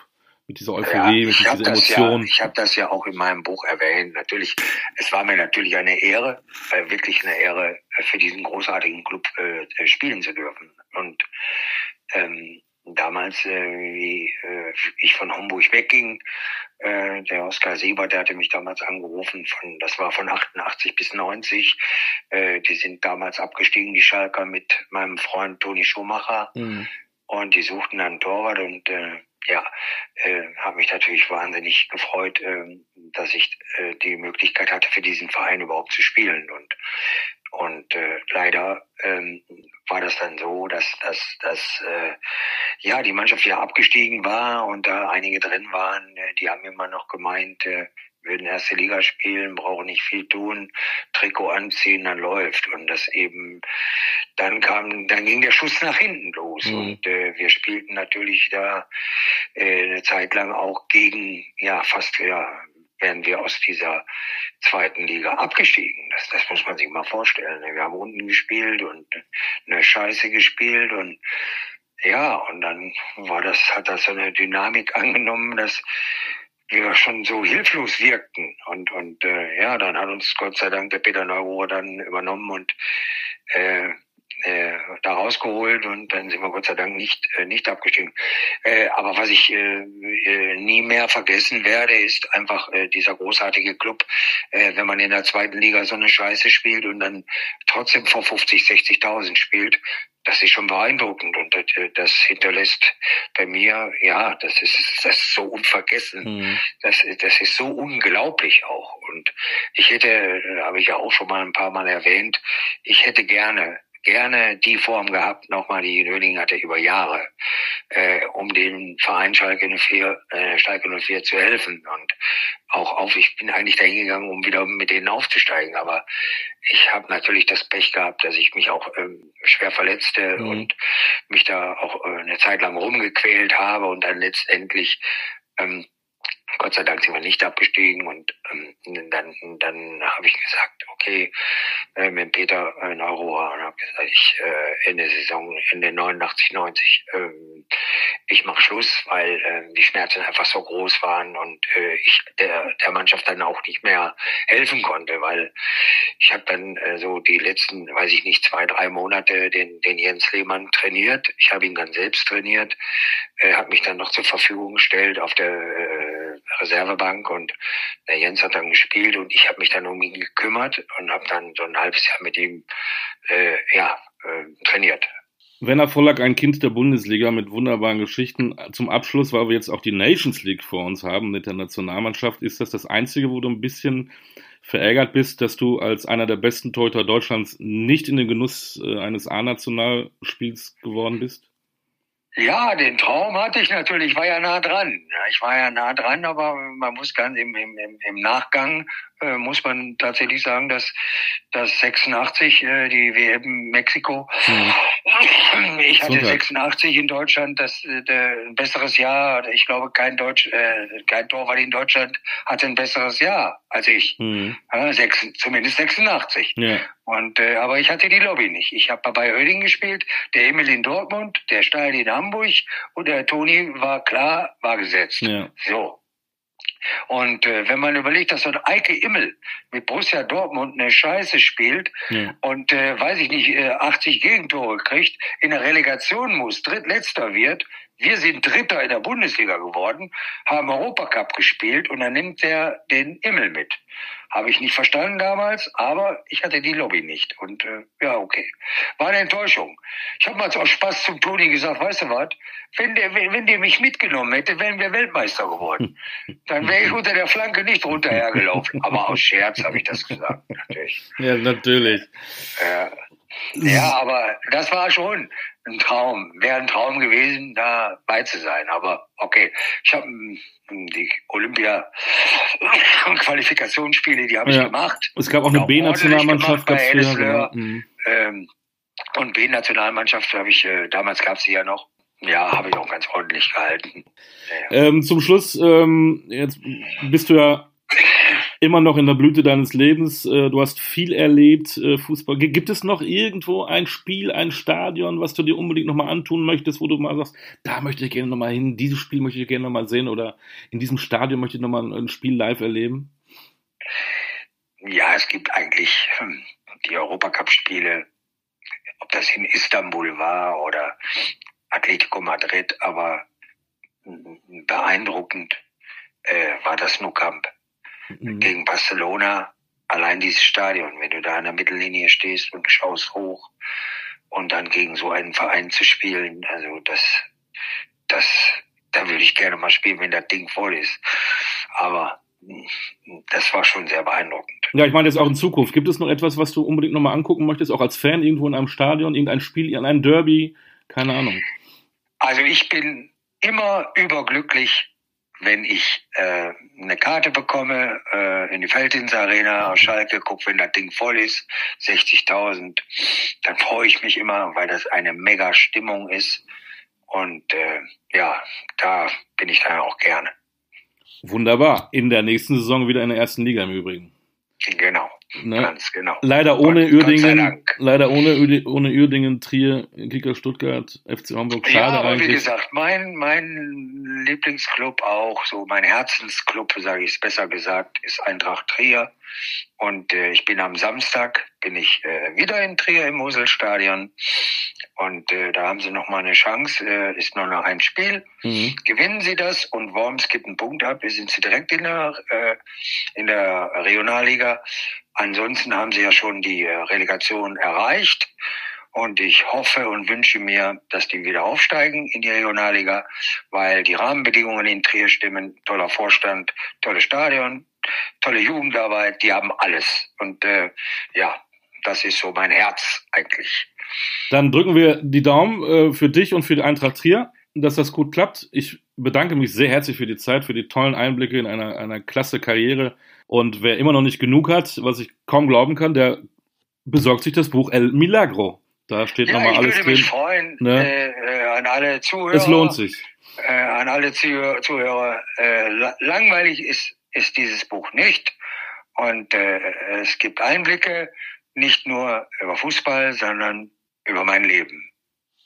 mit dieser Euphorie, ja, mit dieser Emotion. Ja, ich habe das ja auch in meinem Buch erwähnt. Natürlich, es war mir natürlich eine Ehre, äh, wirklich eine Ehre, für diesen großartigen Club äh, spielen zu dürfen. Und ähm, damals, äh, wie äh, ich von Homburg wegging, äh, der Oskar Siebert, der hatte mich damals angerufen, von, das war von 88 bis 90. Äh, die sind damals abgestiegen, die Schalker, mit meinem Freund Toni Schumacher. Mhm. Und die suchten einen Torwart und äh, ja, äh, habe mich natürlich wahnsinnig gefreut, äh, dass ich äh, die Möglichkeit hatte, für diesen Verein überhaupt zu spielen. Und und äh, leider ähm, war das dann so, dass, dass, dass äh, ja die Mannschaft ja abgestiegen war und da einige drin waren, äh, die haben immer noch gemeint, äh, würden erste Liga spielen, brauchen nicht viel tun, Trikot anziehen, dann läuft. Und das eben, dann kam, dann ging der Schuss nach hinten los. Mhm. Und äh, wir spielten natürlich da äh, eine Zeit lang auch gegen, ja, fast ja, wären wir aus dieser zweiten Liga abgestiegen. Das, das muss man sich mal vorstellen. Wir haben unten gespielt und eine Scheiße gespielt und ja, und dann war das, hat das so eine Dynamik (laughs) angenommen, dass wir schon so hilflos wirkten. Und, und äh, ja, dann hat uns Gott sei Dank der Peter Neurohr dann übernommen und äh, äh, da rausgeholt und dann sind wir Gott sei Dank nicht äh, nicht abgestiegen. Äh, aber was ich äh, äh, nie mehr vergessen werde, ist einfach äh, dieser großartige Club, äh, wenn man in der zweiten Liga so eine Scheiße spielt und dann trotzdem vor 50, 60.000 spielt, das ist schon beeindruckend und das, äh, das, hinterlässt bei mir, ja, das ist, (laughs) das ist so unvergessen. Mhm. Das, das ist so unglaublich auch. Und ich hätte, äh, habe ich ja auch schon mal ein paar Mal erwähnt, ich hätte gerne gerne die Form gehabt, nochmal, die Nöling hatte über Jahre, äh, um den Verein Schalke 04, äh, Schalke 04 zu helfen. Und auch auf, ich bin eigentlich dahin gegangen, um wieder mit denen aufzusteigen. Aber ich habe natürlich das Pech gehabt, dass ich mich auch ähm, schwer verletzte mhm. und mich da auch äh, eine Zeit lang rumgequält habe und dann letztendlich ähm, Gott sei Dank sind wir nicht abgestiegen und ähm, dann, dann habe ich gesagt, okay, äh, mit Peter in Aurora und habe gesagt, ich äh, Ende Saison, Ende 89, 90 ähm, ich mache Schluss, weil äh, die Schmerzen einfach so groß waren und äh, ich der, der Mannschaft dann auch nicht mehr helfen konnte, weil ich habe dann äh, so die letzten, weiß ich nicht, zwei, drei Monate den, den Jens Lehmann trainiert. Ich habe ihn dann selbst trainiert, äh, habe mich dann noch zur Verfügung gestellt auf der äh, Reservebank und der Jens hat dann gespielt und ich habe mich dann um ihn gekümmert und habe dann so ein halbes Jahr mit ihm äh, ja, äh, trainiert. Werner Vollack, ein Kind der Bundesliga mit wunderbaren Geschichten. Zum Abschluss, weil wir jetzt auch die Nations League vor uns haben mit der Nationalmannschaft, ist das das Einzige, wo du ein bisschen verärgert bist, dass du als einer der besten Torhüter Deutschlands nicht in den Genuss äh, eines A-Nationalspiels geworden bist? Ja, den Traum hatte ich natürlich, ich war ja nah dran. Ich war ja nah dran, aber man muss ganz im, im, im Nachgang äh, muss man tatsächlich sagen, dass, dass 86 äh, die WM Mexiko, mhm. ich hatte 86 in Deutschland, das äh, ein besseres Jahr. Ich glaube, kein Deutsch, äh, kein Torwart in Deutschland hatte ein besseres Jahr als ich. Mhm. Äh, sechs, zumindest 86. Ja. Und äh, aber ich hatte die Lobby nicht. Ich habe bei Oerding gespielt, der Emil in Dortmund, der Steil in Hamburg und der Toni war klar, war gesetzt. Ja. So. Und äh, wenn man überlegt, dass so ein Eike Immel mit Borussia Dortmund eine Scheiße spielt ja. und, äh, weiß ich nicht, äh, 80 Gegentore kriegt, in der Relegation muss, drittletzter wird, wir sind Dritter in der Bundesliga geworden, haben Europacup gespielt und dann nimmt er den Immel mit. Habe ich nicht verstanden damals, aber ich hatte die Lobby nicht. Und äh, ja, okay. War eine Enttäuschung. Ich habe mal aus Spaß zum Toni gesagt, weißt du was, wenn der, wenn der mich mitgenommen hätte, wären wir Weltmeister geworden. Dann wäre ich unter der Flanke nicht runterhergelaufen. aber aus Scherz habe ich das gesagt, natürlich. Ja, natürlich. Äh, ja, aber das war schon ein Traum. Wäre ein Traum gewesen, da bei zu sein. Aber okay, ich habe hm, die Olympia-Qualifikationsspiele, (laughs) die habe ich gemacht. Es gab auch eine B-Nationalmannschaft. bei genau. mhm. ähm, und B-Nationalmannschaft habe ich, äh, damals gab es sie ja noch. Ja, habe ich auch ganz ordentlich gehalten. Ja. Ähm, zum Schluss, ähm, jetzt bist du ja immer noch in der Blüte deines Lebens. Äh, du hast viel erlebt, äh, Fußball. Gibt es noch irgendwo ein Spiel, ein Stadion, was du dir unbedingt nochmal antun möchtest, wo du mal sagst, da möchte ich gerne nochmal hin, dieses Spiel möchte ich gerne nochmal sehen oder in diesem Stadion möchte ich nochmal ein Spiel live erleben? Ja, es gibt eigentlich hm, die Europacup-Spiele, ob das in Istanbul war oder Atletico Madrid, aber beeindruckend äh, war das Nou Camp mhm. gegen Barcelona. Allein dieses Stadion, wenn du da an der Mittellinie stehst und schaust hoch und dann gegen so einen Verein zu spielen, also das, das, da würde ich gerne mal spielen, wenn das Ding voll ist. Aber das war schon sehr beeindruckend. Ja, ich meine jetzt auch in Zukunft. Gibt es noch etwas, was du unbedingt nochmal angucken möchtest, auch als Fan irgendwo in einem Stadion, irgendein Spiel, in einem Derby? Keine Ahnung. Also ich bin immer überglücklich, wenn ich äh, eine Karte bekomme äh, in die Feldins Arena aus Schalke, guck, wenn das Ding voll ist, 60.000, dann freue ich mich immer, weil das eine mega Stimmung ist. Und äh, ja, da bin ich dann auch gerne. Wunderbar. In der nächsten Saison wieder in der ersten Liga im Übrigen. Ne? Ganz genau. Leider ohne Gott, Uerdingen, leider ohne, ohne Uerdingen, Trier, Kicker Stuttgart, FC Hamburg. Schade ja, aber eigentlich. wie gesagt, mein, mein Lieblingsclub auch, so mein Herzensclub, sage ich es besser gesagt, ist Eintracht Trier. Und äh, ich bin am Samstag, bin ich äh, wieder in Trier im Moselstadion. Und äh, da haben sie noch mal eine Chance. Äh, ist nur noch ein Spiel. Mhm. Gewinnen sie das und Worms gibt einen Punkt ab, sind sie direkt in der, äh, in der Regionalliga. Ansonsten haben sie ja schon die äh, Relegation erreicht. Und ich hoffe und wünsche mir, dass die wieder aufsteigen in die Regionalliga, weil die Rahmenbedingungen in Trier stimmen. Toller Vorstand, tolles Stadion, tolle Jugendarbeit, die haben alles. Und äh, ja, das ist so mein Herz eigentlich. Dann drücken wir die Daumen äh, für dich und für die Eintracht Trier, dass das gut klappt. Ich bedanke mich sehr herzlich für die Zeit, für die tollen Einblicke in einer, einer klasse Karriere. Und wer immer noch nicht genug hat, was ich kaum glauben kann, der besorgt sich das Buch El Milagro. Da steht ja, nochmal alles drin. Ich würde mich freuen ne? äh, äh, an alle Zuhörer. Es lohnt sich. Äh, an alle Zuhörer. Äh, langweilig ist, ist dieses Buch nicht. Und äh, es gibt Einblicke, nicht nur über Fußball, sondern über mein Leben.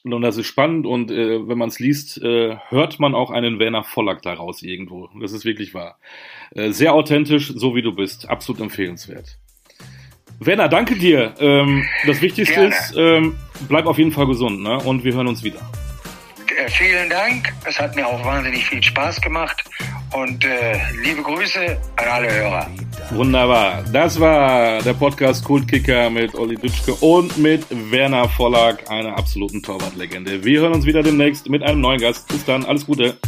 Und das ist spannend und äh, wenn man es liest, äh, hört man auch einen Werner Vollack daraus irgendwo. Das ist wirklich wahr. Äh, sehr authentisch, so wie du bist. Absolut empfehlenswert. Werner, danke dir. Ähm, das Wichtigste Gerne. ist, ähm, bleib auf jeden Fall gesund ne? und wir hören uns wieder. Äh, vielen Dank. Es hat mir auch wahnsinnig viel Spaß gemacht. Und äh, liebe Grüße an alle Hörer. Wunderbar. Das war der Podcast Kultkicker mit Olli Dütschke und mit Werner Vollack, einer absoluten Torwartlegende. Wir hören uns wieder demnächst mit einem neuen Gast. Bis dann, alles Gute.